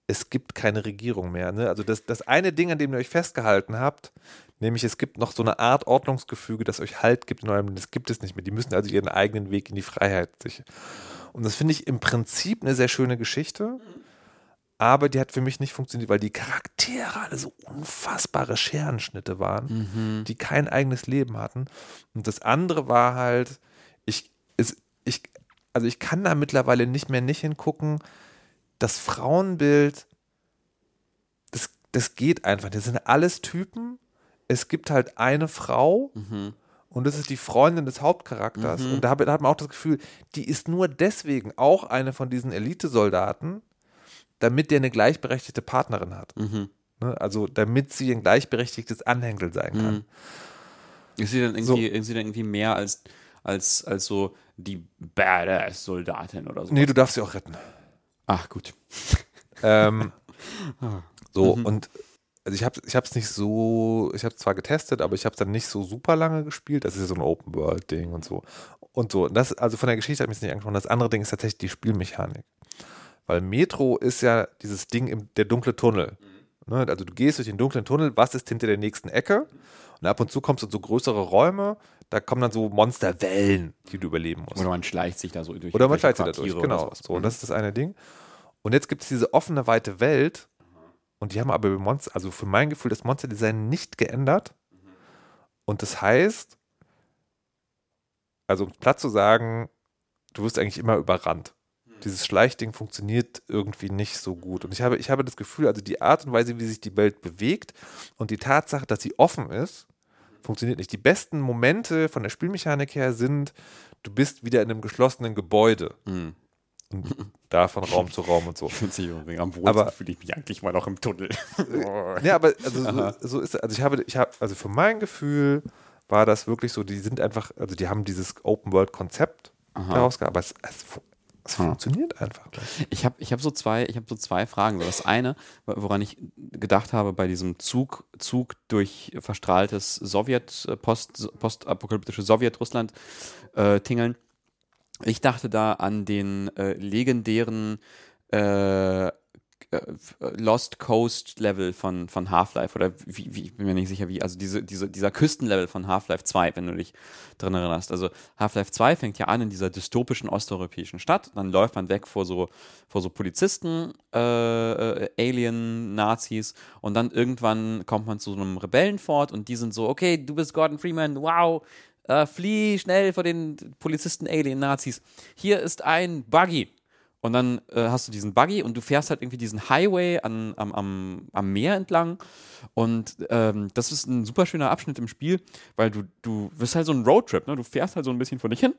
es gibt keine Regierung mehr. Ne? Also das, das eine Ding, an dem ihr euch festgehalten habt, nämlich es gibt noch so eine Art Ordnungsgefüge, das euch Halt gibt in eurem Leben, das gibt es nicht mehr. Die müssen also ihren eigenen Weg in die Freiheit sich. Und das finde ich im Prinzip eine sehr schöne Geschichte, aber die hat für mich nicht funktioniert, weil die Charaktere alle so unfassbare Scherenschnitte waren, die kein eigenes Leben hatten. Und das andere war halt, ich, es, ich, also ich kann da mittlerweile nicht mehr nicht hingucken. Das Frauenbild, das, das geht einfach. Das sind alles Typen. Es gibt halt eine Frau und das ist die Freundin des Hauptcharakters. Und da, hat man auch das Gefühl, die ist nur deswegen auch eine von diesen Elitesoldaten, damit der eine gleichberechtigte Partnerin hat. Ne? Also damit sie ein gleichberechtigtes Anhängsel sein kann. Ist sie dann irgendwie, ist sie dann irgendwie mehr als, als, als so die Badass-Soldatin oder so? Nee, du darfst sie auch retten. Ach, gut. <laughs> Ähm, so, Mhm. und also ich habe ich es nicht so, ich habe zwar getestet, aber ich habe es dann nicht so super lange gespielt. Das ist ja so ein Open-World-Ding und so. Und so, das, also von der Geschichte hat mich nicht angesprochen. Das andere Ding ist tatsächlich die Spielmechanik. Weil Metro ist ja dieses Ding, im, der dunkle Tunnel. Mhm. Ne? Also du gehst durch den dunklen Tunnel, was ist hinter der nächsten Ecke? Und ab und zu kommst du in so größere Räume, da kommen dann so Monsterwellen, die du überleben musst. Oder man schleicht sich da so durch. Oder man schleicht sie da durch, genau. So, das ist das eine Ding. Und jetzt gibt es diese offene, weite Welt. Und die haben aber Monster, also für mein Gefühl, das Monsterdesign nicht geändert. Und das heißt, also um es platt zu sagen, du wirst eigentlich immer überrannt. Dieses Schleichding funktioniert irgendwie nicht so gut. Und ich habe, ich habe das Gefühl, also die Art und Weise, wie sich die Welt bewegt und die Tatsache, dass sie offen ist, funktioniert nicht. Die besten Momente von der Spielmechanik her sind, du bist wieder in einem geschlossenen Gebäude. Hm. Und da von Raum zu Raum und so. <laughs> Am wohlsten Aber- fühle ich mich eigentlich mal noch im Tunnel. <laughs> Ja, aber also so, so ist es. Also ich habe, ich habe, also für mein Gefühl war das wirklich so, die sind einfach, also die haben dieses Open-World-Konzept daraus gehabt, aber es, es, es funktioniert einfach. Ich habe ich hab so, zwei- hab so zwei Fragen. Das eine, woran ich gedacht habe bei diesem Zug, Zug durch verstrahltes Sowjet, äh, post, postapokalyptische Sowjetrussland äh, tingeln, Ich dachte da an den äh, legendären äh, Lost Coast Level von, von Half-Life oder wie, wie, ich bin mir nicht sicher wie, also diese, diese, dieser Küstenlevel von Half-Life 2, wenn du dich dran erinnerst. Also Half-Life 2 fängt ja an in dieser dystopischen osteuropäischen Stadt, dann läuft man weg vor so, vor so Polizisten, äh, äh, Alien, Nazis und dann irgendwann kommt man zu so einem Rebellenfort und die sind so, okay, du bist Gordon Freeman, wow, äh, flieh schnell vor den Polizisten, Alien, Nazis. Hier ist ein Buggy. Und dann äh, hast du diesen Buggy und du fährst halt irgendwie diesen Highway an, am, am, am Meer entlang. Und ähm, das ist ein super schöner Abschnitt im Spiel, weil du, du wirst halt so ein Roadtrip, ne? Du fährst halt so ein bisschen vor dich hin.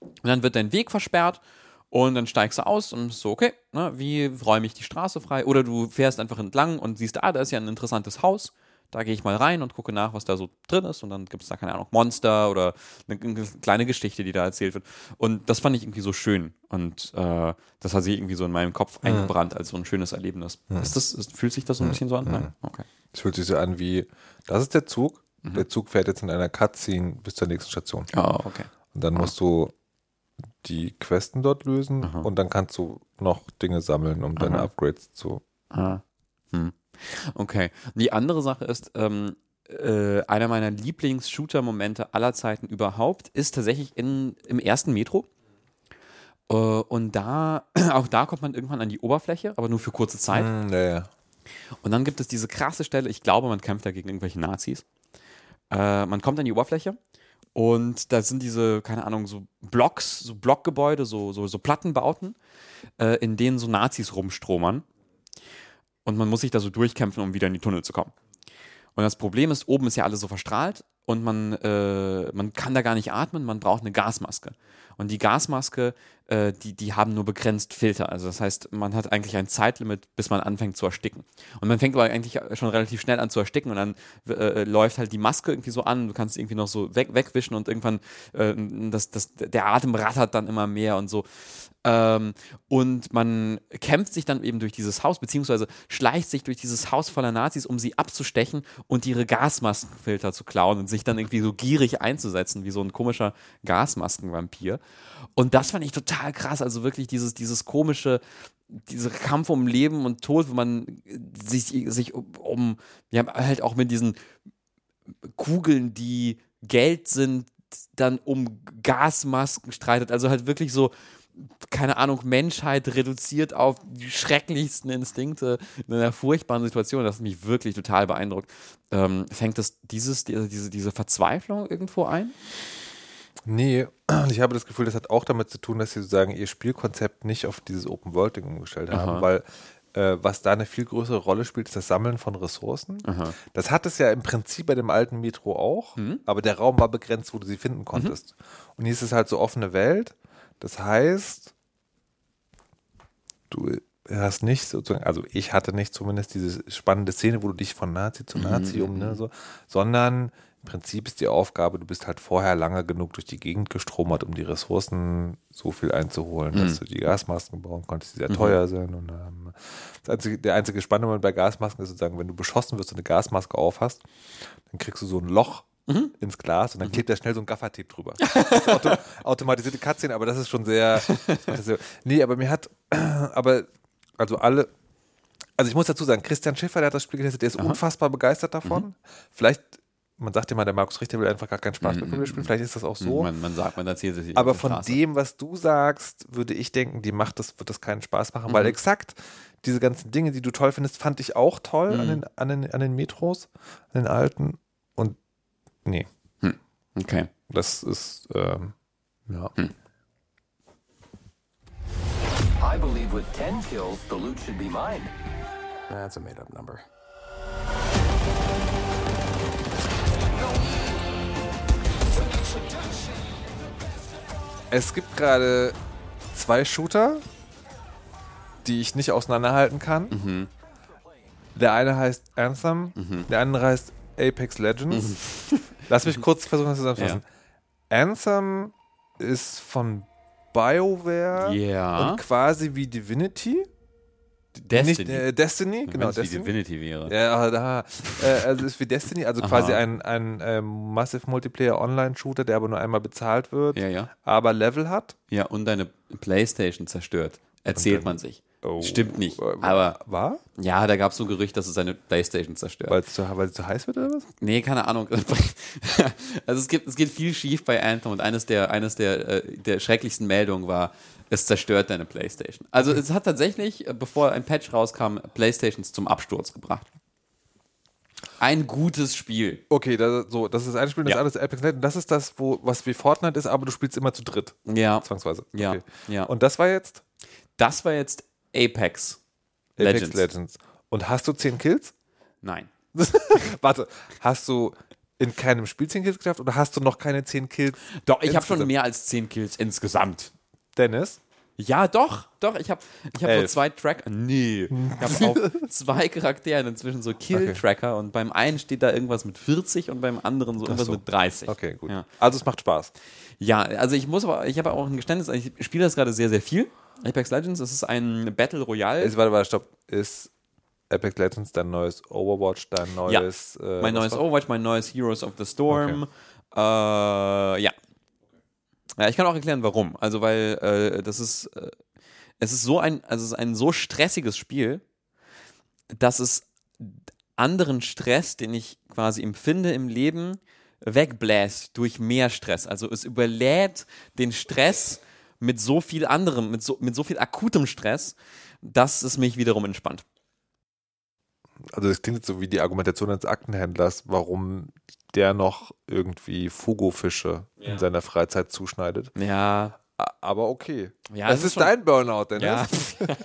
Und dann wird dein Weg versperrt und dann steigst du aus und so, okay, ne, wie räume ich die Straße frei? Oder du fährst einfach entlang und siehst, ah, da ist ja ein interessantes Haus. Da gehe ich mal rein und gucke nach, was da so drin ist. Und dann gibt es da, keine Ahnung, Monster oder eine, eine, kleine Geschichte, die da erzählt wird. Und das fand ich irgendwie so schön. Und äh, das hat sich irgendwie so in meinem Kopf eingebrannt als so ein schönes Erlebnis. Ist das, ist, fühlt sich das so ein bisschen so an? Nein? Okay. Es fühlt sich so an wie, das ist der Zug. Der Zug fährt jetzt in einer Cutscene bis zur nächsten Station. Oh, okay. Und dann musst du die Questen dort lösen und dann kannst du noch Dinge sammeln, um deine Upgrades zu. Ah. Hm. Okay. Die andere Sache ist, ähm, äh, einer meiner Lieblings-Shooter-Momente aller Zeiten überhaupt ist tatsächlich in, im ersten Metro. Äh, und da, <clears throat> auch da kommt man irgendwann an die Oberfläche, aber nur für kurze Zeit. Hm, ja, ja. Und dann gibt es diese krasse Stelle, ich glaube, man kämpft da gegen irgendwelche Nazis. Äh, man kommt an die Oberfläche und da sind diese, keine Ahnung, so Blocks, so Blockgebäude, so, so, so Plattenbauten, äh, in denen so Nazis rumstromern. Und man muss sich da so durchkämpfen, um wieder in die Tunnel zu kommen. Und das Problem ist, oben ist ja alles so verstrahlt und man, äh, man kann da gar nicht atmen, man braucht eine Gasmaske. Und die Gasmaske, äh, die, die haben nur begrenzt Filter. Also das heißt, man hat eigentlich ein Zeitlimit, bis man anfängt zu ersticken. Und man fängt aber eigentlich schon relativ schnell an zu ersticken und dann äh, läuft halt die Maske irgendwie so an, du kannst irgendwie noch so weg, wegwischen und irgendwann äh, das, das, der Atem rattert dann immer mehr und so. Ähm, und man kämpft sich dann eben durch dieses Haus, beziehungsweise schleicht sich durch dieses Haus voller Nazis, um sie abzustechen und ihre Gasmaskenfilter zu klauen und sich dann irgendwie so gierig einzusetzen, wie so ein komischer Gasmaskenvampir. Und das fand ich total krass. Also wirklich dieses, dieses komische, dieser Kampf um Leben und Tod, wo man sich, sich um, um, ja, halt auch mit diesen Kugeln, die Geld sind, dann um Gasmasken streitet. Also halt wirklich so, keine Ahnung, Menschheit reduziert auf die schrecklichsten Instinkte in einer furchtbaren Situation. Das hat mich wirklich total beeindruckt. Ähm, fängt das dieses, diese, diese Verzweiflung irgendwo ein? Nee, <clears throat> ich habe das Gefühl, das hat auch damit zu tun, dass sie sozusagen ihr Spielkonzept nicht auf dieses Open World-Ding umgestellt haben, Aha. weil äh, was da eine viel größere Rolle spielt, ist das Sammeln von Ressourcen. Aha. Das hat es ja im Prinzip bei dem alten Metro auch, aber der Raum war begrenzt, wo du sie finden konntest. Und hier ist es halt so offene Welt. Das heißt, du hast nicht sozusagen, also ich hatte nicht zumindest diese spannende Szene, wo du dich von Nazi zu Nazi um, ne, so, sondern im Prinzip ist die Aufgabe, du bist halt vorher lange genug durch die Gegend gestromert, um die Ressourcen so viel einzuholen, dass du die Gasmasken bauen konntest, die sehr teuer sind. Und ähm, einzige, der einzige spannende Moment bei Gasmasken ist sozusagen, wenn du beschossen wirst und eine Gasmaske aufhast, dann kriegst du so ein Loch ins Glas und dann klebt da schnell so ein Gaffertape drüber. <laughs> Auto, automatisierte Cutscene, aber das ist schon sehr. Das sehr nee, aber mir hat, <clears throat> aber, also alle, also ich muss dazu sagen, Christian Schiffer, der hat das Spiel getestet, der ist unfassbar begeistert davon. Vielleicht, man sagt immer, der Markus Richter will einfach gar keinen Spaß mit dem Spiel, vielleicht ist das auch so. Man, man sagt, man erzählt sich. Aber von Straße. dem, was du sagst, würde ich denken, die macht das, wird das keinen Spaß machen, Mhm. weil exakt diese ganzen Dinge, die du toll findest, fand ich auch toll Mhm. an, den, an, den, an den Metros, an den alten. Und nee, Okay. das ist, ähm, ja. Hm. I believe with 10 kills, the loot should be mine. That's a made up number. Es gibt gerade zwei Shooter, die ich nicht auseinanderhalten kann. Mhm. Der eine heißt Anthem, der andere heißt Apex Legends. Lass mich kurz versuchen, das zusammenzufassen. Anthem ist von BioWare Ja. und quasi wie Divinity. Destiny. Nicht, äh, Destiny, genau, Wenn's wie Destiny. Divinity wäre. Ja, da, äh, also ist wie Destiny, also quasi ein, ein ähm, Massive Multiplayer Online-Shooter, der aber nur einmal bezahlt wird, Ja, ja. aber Level hat. Ja, und deine Playstation zerstört. Erzählt dann- man sich. Oh, Stimmt nicht. Aber War? ja, da gab es so ein Gerücht, dass es seine Playstation zerstört. Weil es zu, zu heiß wird oder was? Nee, keine Ahnung. <laughs> also es gibt, es geht viel schief bei Anthem und eines der, eines der, äh, der schrecklichsten Meldungen war, es zerstört deine Playstation. Also es hat tatsächlich, äh, bevor ein Patch rauskam, Playstations zum Absturz gebracht. Ein gutes Spiel. Okay, das, so, das ist ein Spiel, das Ja. ist Apex Legends. Das ist das, wo, was wie Fortnite ist, aber du spielst immer zu dritt. Ja. Zwangsweise. Ja, Okay. ja. Und das war jetzt Das war jetzt Apex. Apex Legends. Legends. Und hast du 10 Kills? Nein. <laughs> Warte, hast du in keinem Spiel 10 Kills geschafft oder hast du noch keine 10 Kills? Doch, ich habe schon mehr als 10 Kills insgesamt. Dennis? Ja, doch, doch. Ich habe ich hab so Elf. zwei Tracker. Nee. Ich habe auf <laughs> zwei Charakteren inzwischen so Kill-Tracker und beim einen steht da irgendwas mit 40 und beim anderen so irgendwas so. mit 30. Okay, gut. Ja. Also es macht Spaß. Ja, also ich muss aber, ich habe auch ein Geständnis, ich spiele das gerade sehr, sehr viel. Apex Legends, das ist ein Battle Royale. Ist, warte, warte, stopp. Ist Apex Legends dein neues Overwatch, dein neues. Äh, mein neues Overwatch, mein neues Heroes of the Storm. Äh, ja. Ja, ich kann auch erklären, warum. Also, weil äh, das ist, äh, es ist so ein, also es ist ein so stressiges Spiel, dass es anderen Stress, den ich quasi empfinde im Leben, wegbläst durch mehr Stress. Also es überlädt den Stress mit so viel anderem, mit so, mit so viel akutem Stress, dass es mich wiederum entspannt. Also das klingt jetzt so wie die Argumentation eines Aktenhändlers, warum der noch irgendwie Fugo-Fische in seiner Freizeit zuschneidet. Ja, Aber okay. Ja, das es ist, ist schon- dein Burnout, Dennis. Ja.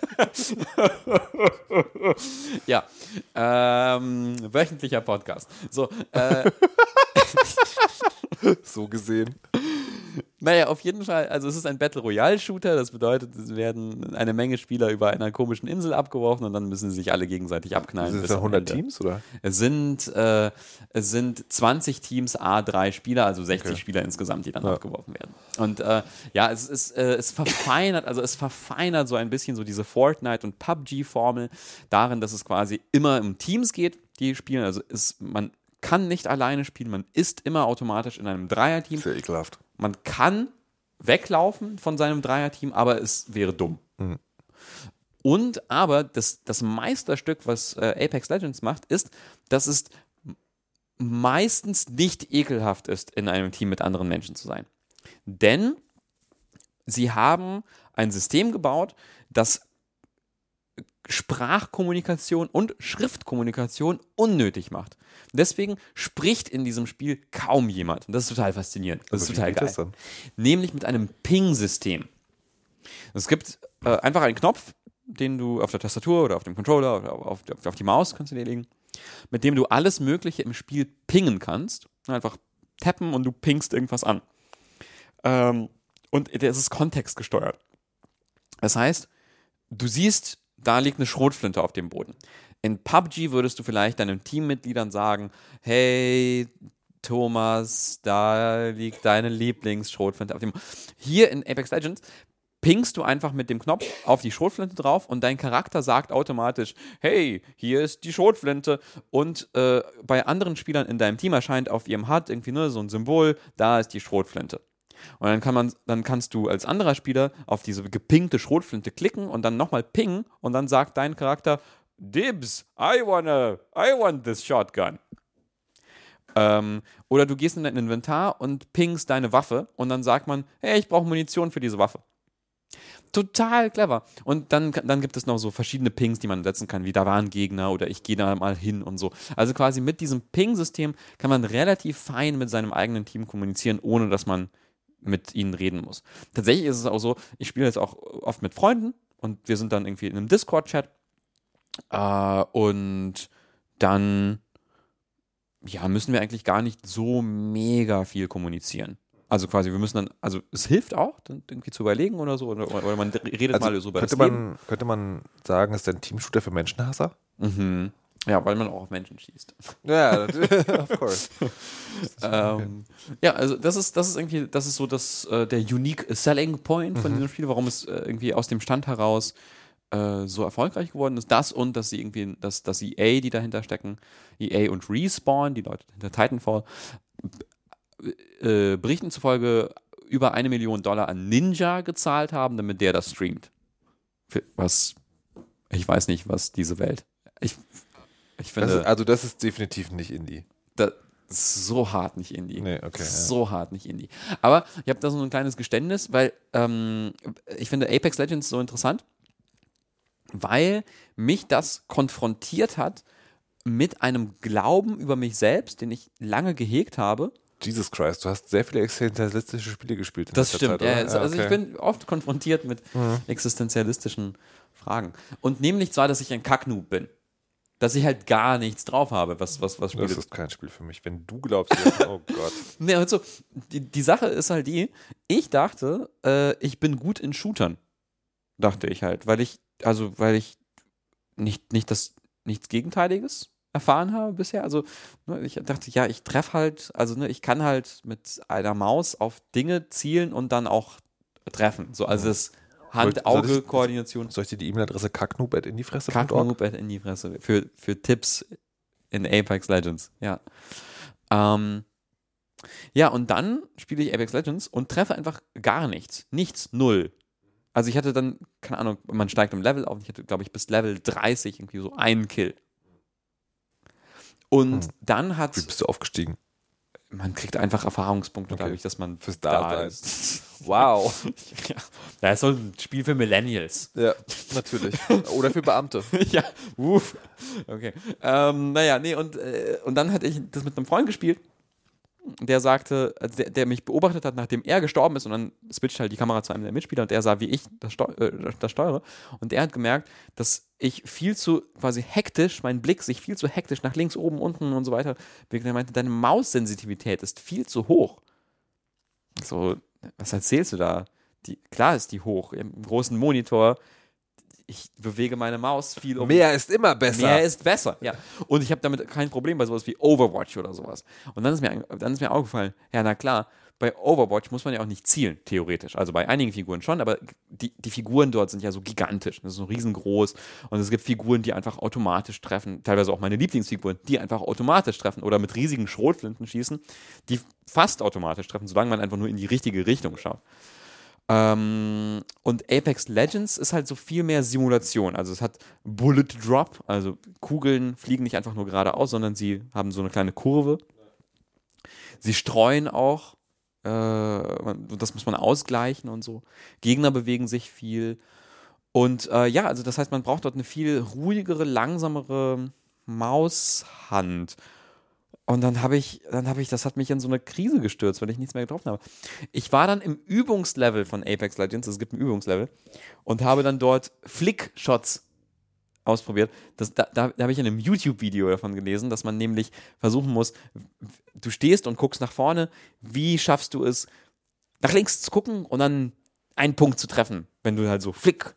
<laughs> ja. Ähm, wöchentlicher Podcast. So, äh, <laughs> So gesehen. Naja, auf jeden Fall, also es ist ein Battle Royale Shooter, das bedeutet, es werden eine Menge Spieler über einer komischen Insel abgeworfen und dann müssen sie sich alle gegenseitig abknallen. Sind es bis dann am 100 Ende. Teams oder? Es sind, äh, es sind 20 Teams, A3 Spieler, also 60 Spieler insgesamt, die dann Ja. abgeworfen werden. Und äh, ja, es ist, äh, es verfeinert, also es verfeinert so ein bisschen so diese Fortnite- und PUBG-Formel darin, dass es quasi immer um Teams geht, die spielen. Also es, man kann nicht alleine spielen, man ist immer automatisch in einem Dreierteam. Sehr ekelhaft. Man kann weglaufen von seinem Dreierteam, aber es wäre dumm. Und aber das, das Meisterstück, was äh, Apex Legends macht, ist, dass es meistens nicht ekelhaft ist, in einem Team mit anderen Menschen zu sein. Denn sie haben ein System gebaut, das Sprachkommunikation und Schriftkommunikation unnötig macht. Deswegen spricht in diesem Spiel kaum jemand. Und das ist total faszinierend. Das ist total geil. Nämlich mit einem Ping-System. Es gibt äh, einfach einen Knopf, den du auf der Tastatur oder auf dem Controller oder auf, auf, auf die Maus kannst du dir legen, mit dem du alles Mögliche im Spiel pingen kannst. Einfach tappen und du pingst irgendwas an. Ähm, und das ist kontextgesteuert. Das heißt, du siehst, da liegt eine Schrotflinte auf dem Boden. In PUBG würdest du vielleicht deinen Teammitgliedern sagen, hey, Thomas, da liegt deine Lieblingsschrotflinte auf dem. Hier in Apex Legends pingst du einfach mit dem Knopf auf die Schrotflinte drauf und dein Charakter sagt automatisch, hey, hier ist die Schrotflinte und äh, bei anderen Spielern in deinem Team erscheint auf ihrem HUD irgendwie nur so ein Symbol, da ist die Schrotflinte. Und dann kann man, dann kannst du als anderer Spieler auf diese gepingte Schrotflinte klicken und dann nochmal pingen und dann sagt dein Charakter, Dibs, I wanna, I want this shotgun. Ähm, oder du gehst in dein Inventar und pingst deine Waffe und dann sagt man, hey, ich brauche Munition für diese Waffe. Total clever. Und dann, dann gibt es noch so verschiedene Pings, die man setzen kann, wie da war ein Gegner oder ich gehe da mal hin und so. Also quasi mit diesem Ping-System kann man relativ fein mit seinem eigenen Team kommunizieren, ohne dass man mit ihnen reden muss. Tatsächlich ist es auch so, ich spiele jetzt auch oft mit Freunden und wir sind dann irgendwie in einem Discord-Chat äh, und dann ja, müssen wir eigentlich gar nicht so mega viel kommunizieren. Also quasi, wir müssen dann, also es hilft auch, dann irgendwie zu überlegen oder so, oder, oder man redet mal so über das Also könnte, Leben. man, könnte man sagen, ist ein Teamshooter für Menschenhasser? Mhm. Ja, weil man auch auf Menschen schießt. Ja, <laughs> of course. <laughs> ähm, ja, also das ist, das ist irgendwie, das ist so das, äh, der unique selling point von diesem Spiel, warum es äh, irgendwie aus dem Stand heraus äh, so erfolgreich geworden ist. Das und dass sie irgendwie, dass, dass EA, die dahinter stecken, EA und Respawn, die Leute hinter Titanfall, äh, Berichten zufolge über eine Million Dollar an Ninja gezahlt haben, damit der das streamt. Für was, ich weiß nicht, was diese Welt. Ich, ich Das finde, ist, also das ist definitiv nicht Indie. das ist so hart nicht Indie. Nee, okay, ja. So hart nicht Indie. Aber ich habe da so ein kleines Geständnis, weil ähm, ich finde Apex Legends so interessant, weil mich das konfrontiert hat mit einem Glauben über mich selbst, den ich lange gehegt habe. Jesus Christ, du hast sehr viele existenzialistische Spiele gespielt. In Das stimmt. Zeit, ja, also, ich okay. bin oft konfrontiert mit existenzialistischen Fragen. Und nämlich zwar, dass ich ein Kacknoob bin. Dass ich halt gar nichts drauf habe, was, was, was Spiele Das ist kein Spiel für mich. Wenn du glaubst, oh <laughs> Gott. Nee, also, die, die Sache ist halt die, ich dachte, äh, ich bin gut in Shootern. Dachte ich halt, weil ich, also, weil ich nicht, nicht das, nichts Gegenteiliges erfahren habe bisher. Also, ne, ich dachte, ja, ich treffe halt, also, ne, ich kann halt mit einer Maus auf Dinge zielen und dann auch treffen. So, also, das Soll ich- Hand-Auge-Koordination. Soll ich dir die E-Mail-Adresse kacknoob.indiefresse.org? Kacknoob in die Fresse. Für, für Tipps in Apex Legends, ja. Ähm, ja, und dann spiele ich Apex Legends und treffe einfach gar nichts. Nichts, null. Also ich hatte dann, keine Ahnung, man steigt im Level auf. Ich hatte, glaube ich, bis Level 30 irgendwie so einen Kill. Und Hm. dann hat, Wie bist du aufgestiegen? Man kriegt einfach Erfahrungspunkte Okay. dadurch, dass man Fürs da ist. <laughs> <laughs> Wow. ja. Das ist so ein Spiel für Millennials. Ja, natürlich. Oder für Beamte. <laughs> ja, uff. Okay. Ähm, naja, nee, und, äh, und dann hatte ich das mit einem Freund gespielt, der sagte, also der, der mich beobachtet hat, nachdem er gestorben ist, und dann switcht halt die Kamera zu einem der Mitspieler und er sah, wie ich das, steu äh, das steuere. Und er hat gemerkt, dass ich viel zu quasi hektisch, mein Blick sich viel zu hektisch nach links, oben, unten und so weiter bewegt. Er meinte, deine Maussensitivität ist viel zu hoch. So, was erzählst du da? Die, klar ist die hoch. Im großen Monitor, ich bewege meine Maus viel um. Mehr ist immer besser. Mehr ist besser, ja. Und ich habe damit kein Problem bei sowas wie Overwatch oder sowas. Und dann ist mir, dann ist mir aufgefallen, ja, na klar, bei Overwatch muss man ja auch nicht zielen, theoretisch. Also bei einigen Figuren schon, aber die, die Figuren dort sind ja so gigantisch. Das ist so riesengroß. Und es gibt Figuren, die einfach automatisch treffen. Teilweise auch meine Lieblingsfiguren, die einfach automatisch treffen oder mit riesigen Schrotflinten schießen, die fast automatisch treffen, solange man einfach nur in die richtige Richtung schaut. Ähm, und Apex Legends ist halt so viel mehr Simulation. Also es hat Bullet Drop, also Kugeln fliegen nicht einfach nur geradeaus, sondern sie haben so eine kleine Kurve. Sie streuen auch, äh, das muss man ausgleichen und so. Gegner bewegen sich viel. Und äh, ja, also das heißt, man braucht dort eine viel ruhigere, langsamere Maushand. Und dann habe ich, dann habe ich, das hat mich in so eine Krise gestürzt, weil ich nichts mehr getroffen habe. Ich war dann im Übungslevel von Apex Legends, es gibt ein Übungslevel, und habe dann dort Flick-Shots ausprobiert. Das, da da, da habe ich in einem YouTube-Video davon gelesen, dass man nämlich versuchen muss, du stehst und guckst nach vorne, wie schaffst du es, nach links zu gucken und dann einen Punkt zu treffen, wenn du halt so flick,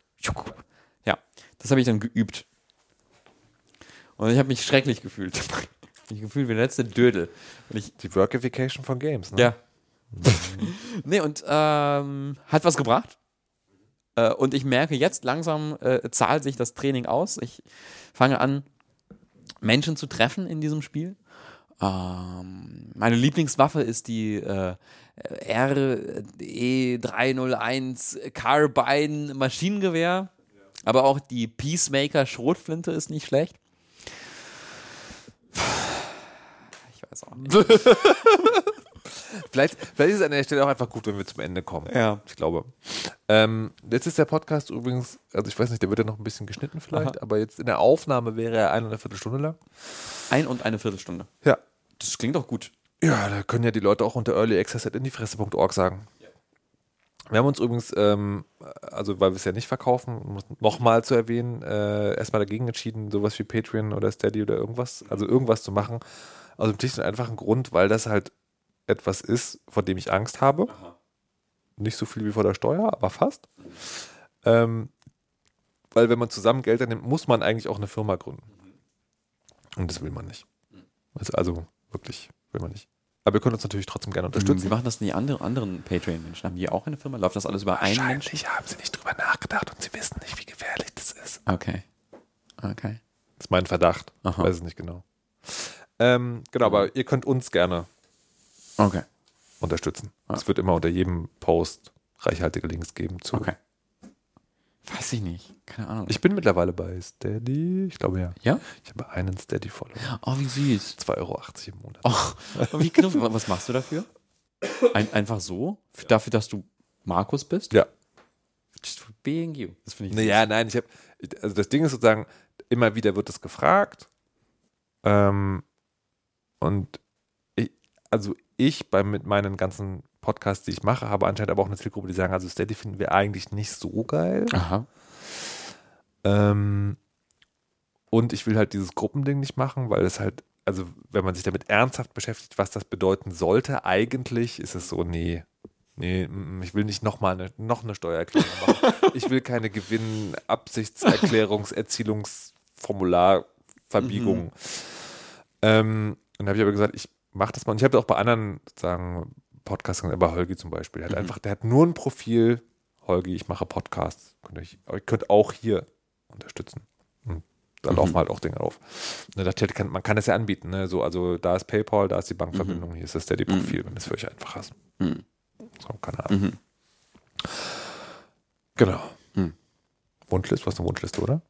ja, das habe ich dann geübt. Und ich habe mich schrecklich gefühlt. Ich gefühlt wie der letzte Dödel. Ich, Die Workification von Games, ne? ja. <laughs> nee, und ähm, hat was gebracht. Äh, und ich merke jetzt langsam, äh, zahlt sich das Training aus. Ich fange an, Menschen zu treffen in diesem Spiel. Ähm, meine Lieblingswaffe ist die äh, RE301 Carbine Maschinengewehr. Aber auch die Peacemaker Schrotflinte ist nicht schlecht. Weiß auch nicht. Vielleicht, vielleicht ist es an der Stelle auch einfach gut, wenn wir zum Ende kommen. Ja. Ich glaube. Ähm, jetzt ist der Podcast übrigens, also ich weiß nicht, der wird ja noch ein bisschen geschnitten vielleicht, Aha. aber jetzt in der Aufnahme wäre er eine und eine Viertelstunde lang. Ein und eine Viertelstunde. Ja. Das klingt doch gut. Ja, da können ja die Leute auch unter earlyaccess.indiefresse.org sagen. Wir haben uns übrigens, ähm, also weil wir es ja nicht verkaufen, um es nochmal zu erwähnen, äh, erstmal dagegen entschieden, sowas wie Patreon oder Steady oder irgendwas, also irgendwas zu machen. Aus dem schlicht und einfachen Grund, weil das halt etwas ist, vor dem ich Angst habe. Nicht so viel wie vor der Steuer, aber fast. Ähm, weil wenn man zusammen Geld annimmt, muss man eigentlich auch eine Firma gründen. Und das will man nicht. Also, also wirklich will man nicht. Aber wir können uns natürlich trotzdem gerne unterstützen. Wie machen das denn die andere, anderen Patreon-Menschen? Haben die auch eine Firma? Läuft das alles über einen Menschen? Wahrscheinlich haben sie nicht drüber nachgedacht und sie wissen nicht, wie gefährlich das ist. Okay. Okay. Das ist mein Verdacht. Aha. Weiß es nicht genau. Ähm, genau, aber ihr könnt uns gerne Okay. unterstützen. Ja. Es wird immer unter jedem Post reichhaltige Links geben zu. Okay. Weiß ich nicht. Keine Ahnung. Ich bin mittlerweile bei Steady. Ich glaube ja. ja? Ich habe einen Steady-Follower. Oh, wie süß. 2,80 Euro im Monat. Oh, wie knuffig. <laughs> Was machst du dafür? Ein, einfach so? Dafür, dass du Markus bist? Ja. Just for being you. Das finde ich Naja, nein, ich habe, also das Ding ist sozusagen, immer wieder wird es gefragt. Ähm, und ich, also ich bei mit meinen ganzen Podcasts, die ich mache, habe anscheinend aber auch eine Zielgruppe, die sagen, also Steady finden wir eigentlich nicht so geil. Aha. Ähm, und ich will halt dieses Gruppending nicht machen, weil es halt, also wenn man sich damit ernsthaft beschäftigt, was das bedeuten sollte, eigentlich ist es so, nee, nee, mm, ich will nicht noch mal eine, noch eine Steuererklärung machen. <laughs> ich will keine Gewinn, Absichtserklärungs-, Erzielungsformularverbiegung. Ähm, und da habe ich aber gesagt, ich mache das mal. Und ich habe auch bei anderen sozusagen Podcasts, bei Holgi zum Beispiel, der hat einfach, der hat nur ein Profil, Holgi, ich mache Podcasts. Könnt ihr, euch- ihr könnt auch hier unterstützen. Und da laufen halt auch Dinge auf. Und da dachte ich, man kann das ja anbieten. Ne? So, also da ist PayPal, da ist die Bankverbindung, hier ist das Steady-Profil, wenn das für euch einfach ist. Mhm. So, keine Ahnung. Mhm. Genau. Mhm. Wunschliste, was eine Wunschliste, oder?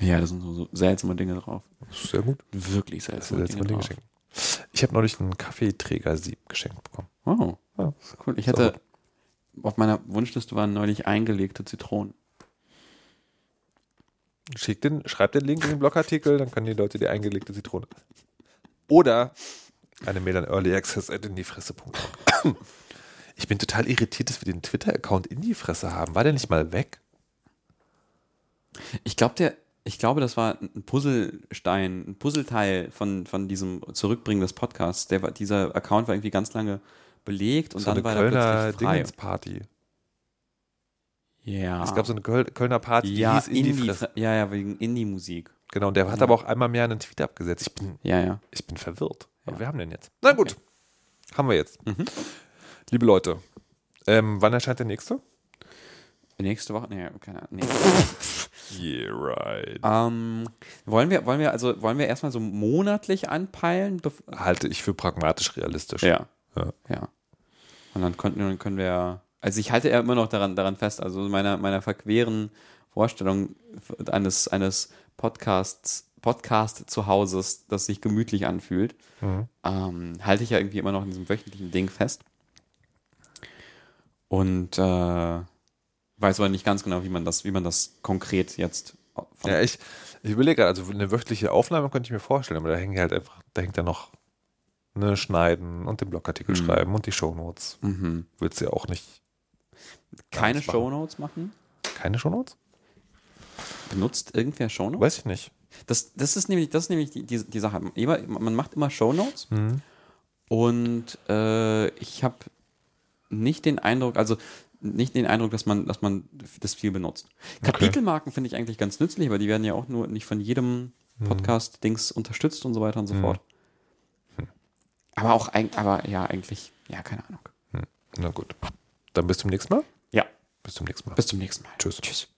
Ja, da sind so, seltsame Dinge drauf. Sehr gut. Wirklich seltsame mal Dinge Ding drauf. geschenkt. Ich habe neulich einen Kaffeeträger-Sieb geschenkt bekommen. Oh, Ja. cool. Ich hatte, auf meiner Wunschliste waren neulich eingelegte Zitronen. Schick den, schreib den Link in den Blogartikel, dann können die Leute die eingelegte Zitrone. Oder eine Mail an earlyaccess.indiefresse.com. Ich bin total irritiert, dass wir den Twitter-Account in die Fresse haben. War der nicht mal weg? Ich glaube, der, ich glaube, das war ein Puzzlestein, ein Puzzleteil von, von diesem Zurückbringen des Podcasts. Der dieser Account war irgendwie ganz lange belegt und so dann eine war Kölner der plötzlich frei. Dingensparty. Ja. Es gab so eine Köl Kölner Party, die ja, hieß in die Indie, Fresse. ja, ja, wegen Indie-Musik. Genau, und der hat Ja. aber auch einmal mehr einen Tweet abgesetzt. Ich bin, Ja, ja. ich bin verwirrt. Aber Ja. wir haben den jetzt. Na gut. Haben wir jetzt. Mhm. Liebe Leute, ähm, wann erscheint der nächste? Nächste Woche? Nee, keine Ahnung. Nee. <laughs> Yeah, right. ähm, wollen wir, wollen wir, also, wollen wir erstmal so monatlich anpeilen? Halte ich für pragmatisch realistisch. Ja. Ja. Ja. Und dann könnten, dann können wir, also ich halte ja immer noch daran, daran fest, also meiner, meiner verqueren Vorstellung eines, eines Podcasts, Podcast zu Hauses, das sich gemütlich anfühlt, Mhm. ähm, halte ich ja irgendwie immer noch in diesem wöchentlichen Ding fest. Und äh, weiß aber nicht ganz genau, wie man das, wie man das konkret jetzt von, Ja, ich, ich überlege gerade, also eine wöchentliche Aufnahme könnte ich mir vorstellen, aber da hängt halt einfach, da hängt ja noch ne Schneiden und den Blogartikel Mhm. schreiben und die Shownotes. mhm. Willst du ja auch nicht. keine. Shownotes machen? Keine Shownotes? Benutzt irgendwer Shownotes? Weiß ich nicht. Das, das ist nämlich, das ist nämlich die, die, die Sache. Immer, man macht immer Shownotes Mhm. und äh, ich habe nicht den Eindruck, also nicht den Eindruck, dass man, dass man das viel benutzt. Kapitelmarken finde ich eigentlich ganz nützlich, weil die werden ja auch nur nicht von jedem Podcast-Dings unterstützt und so weiter und so Mhm. fort. Aber auch, aber ja, eigentlich, ja, keine Ahnung. Na gut. Dann bis zum nächsten Mal. Ja, Bis zum nächsten Mal. bis zum nächsten Mal. Tschüss. Tschüss.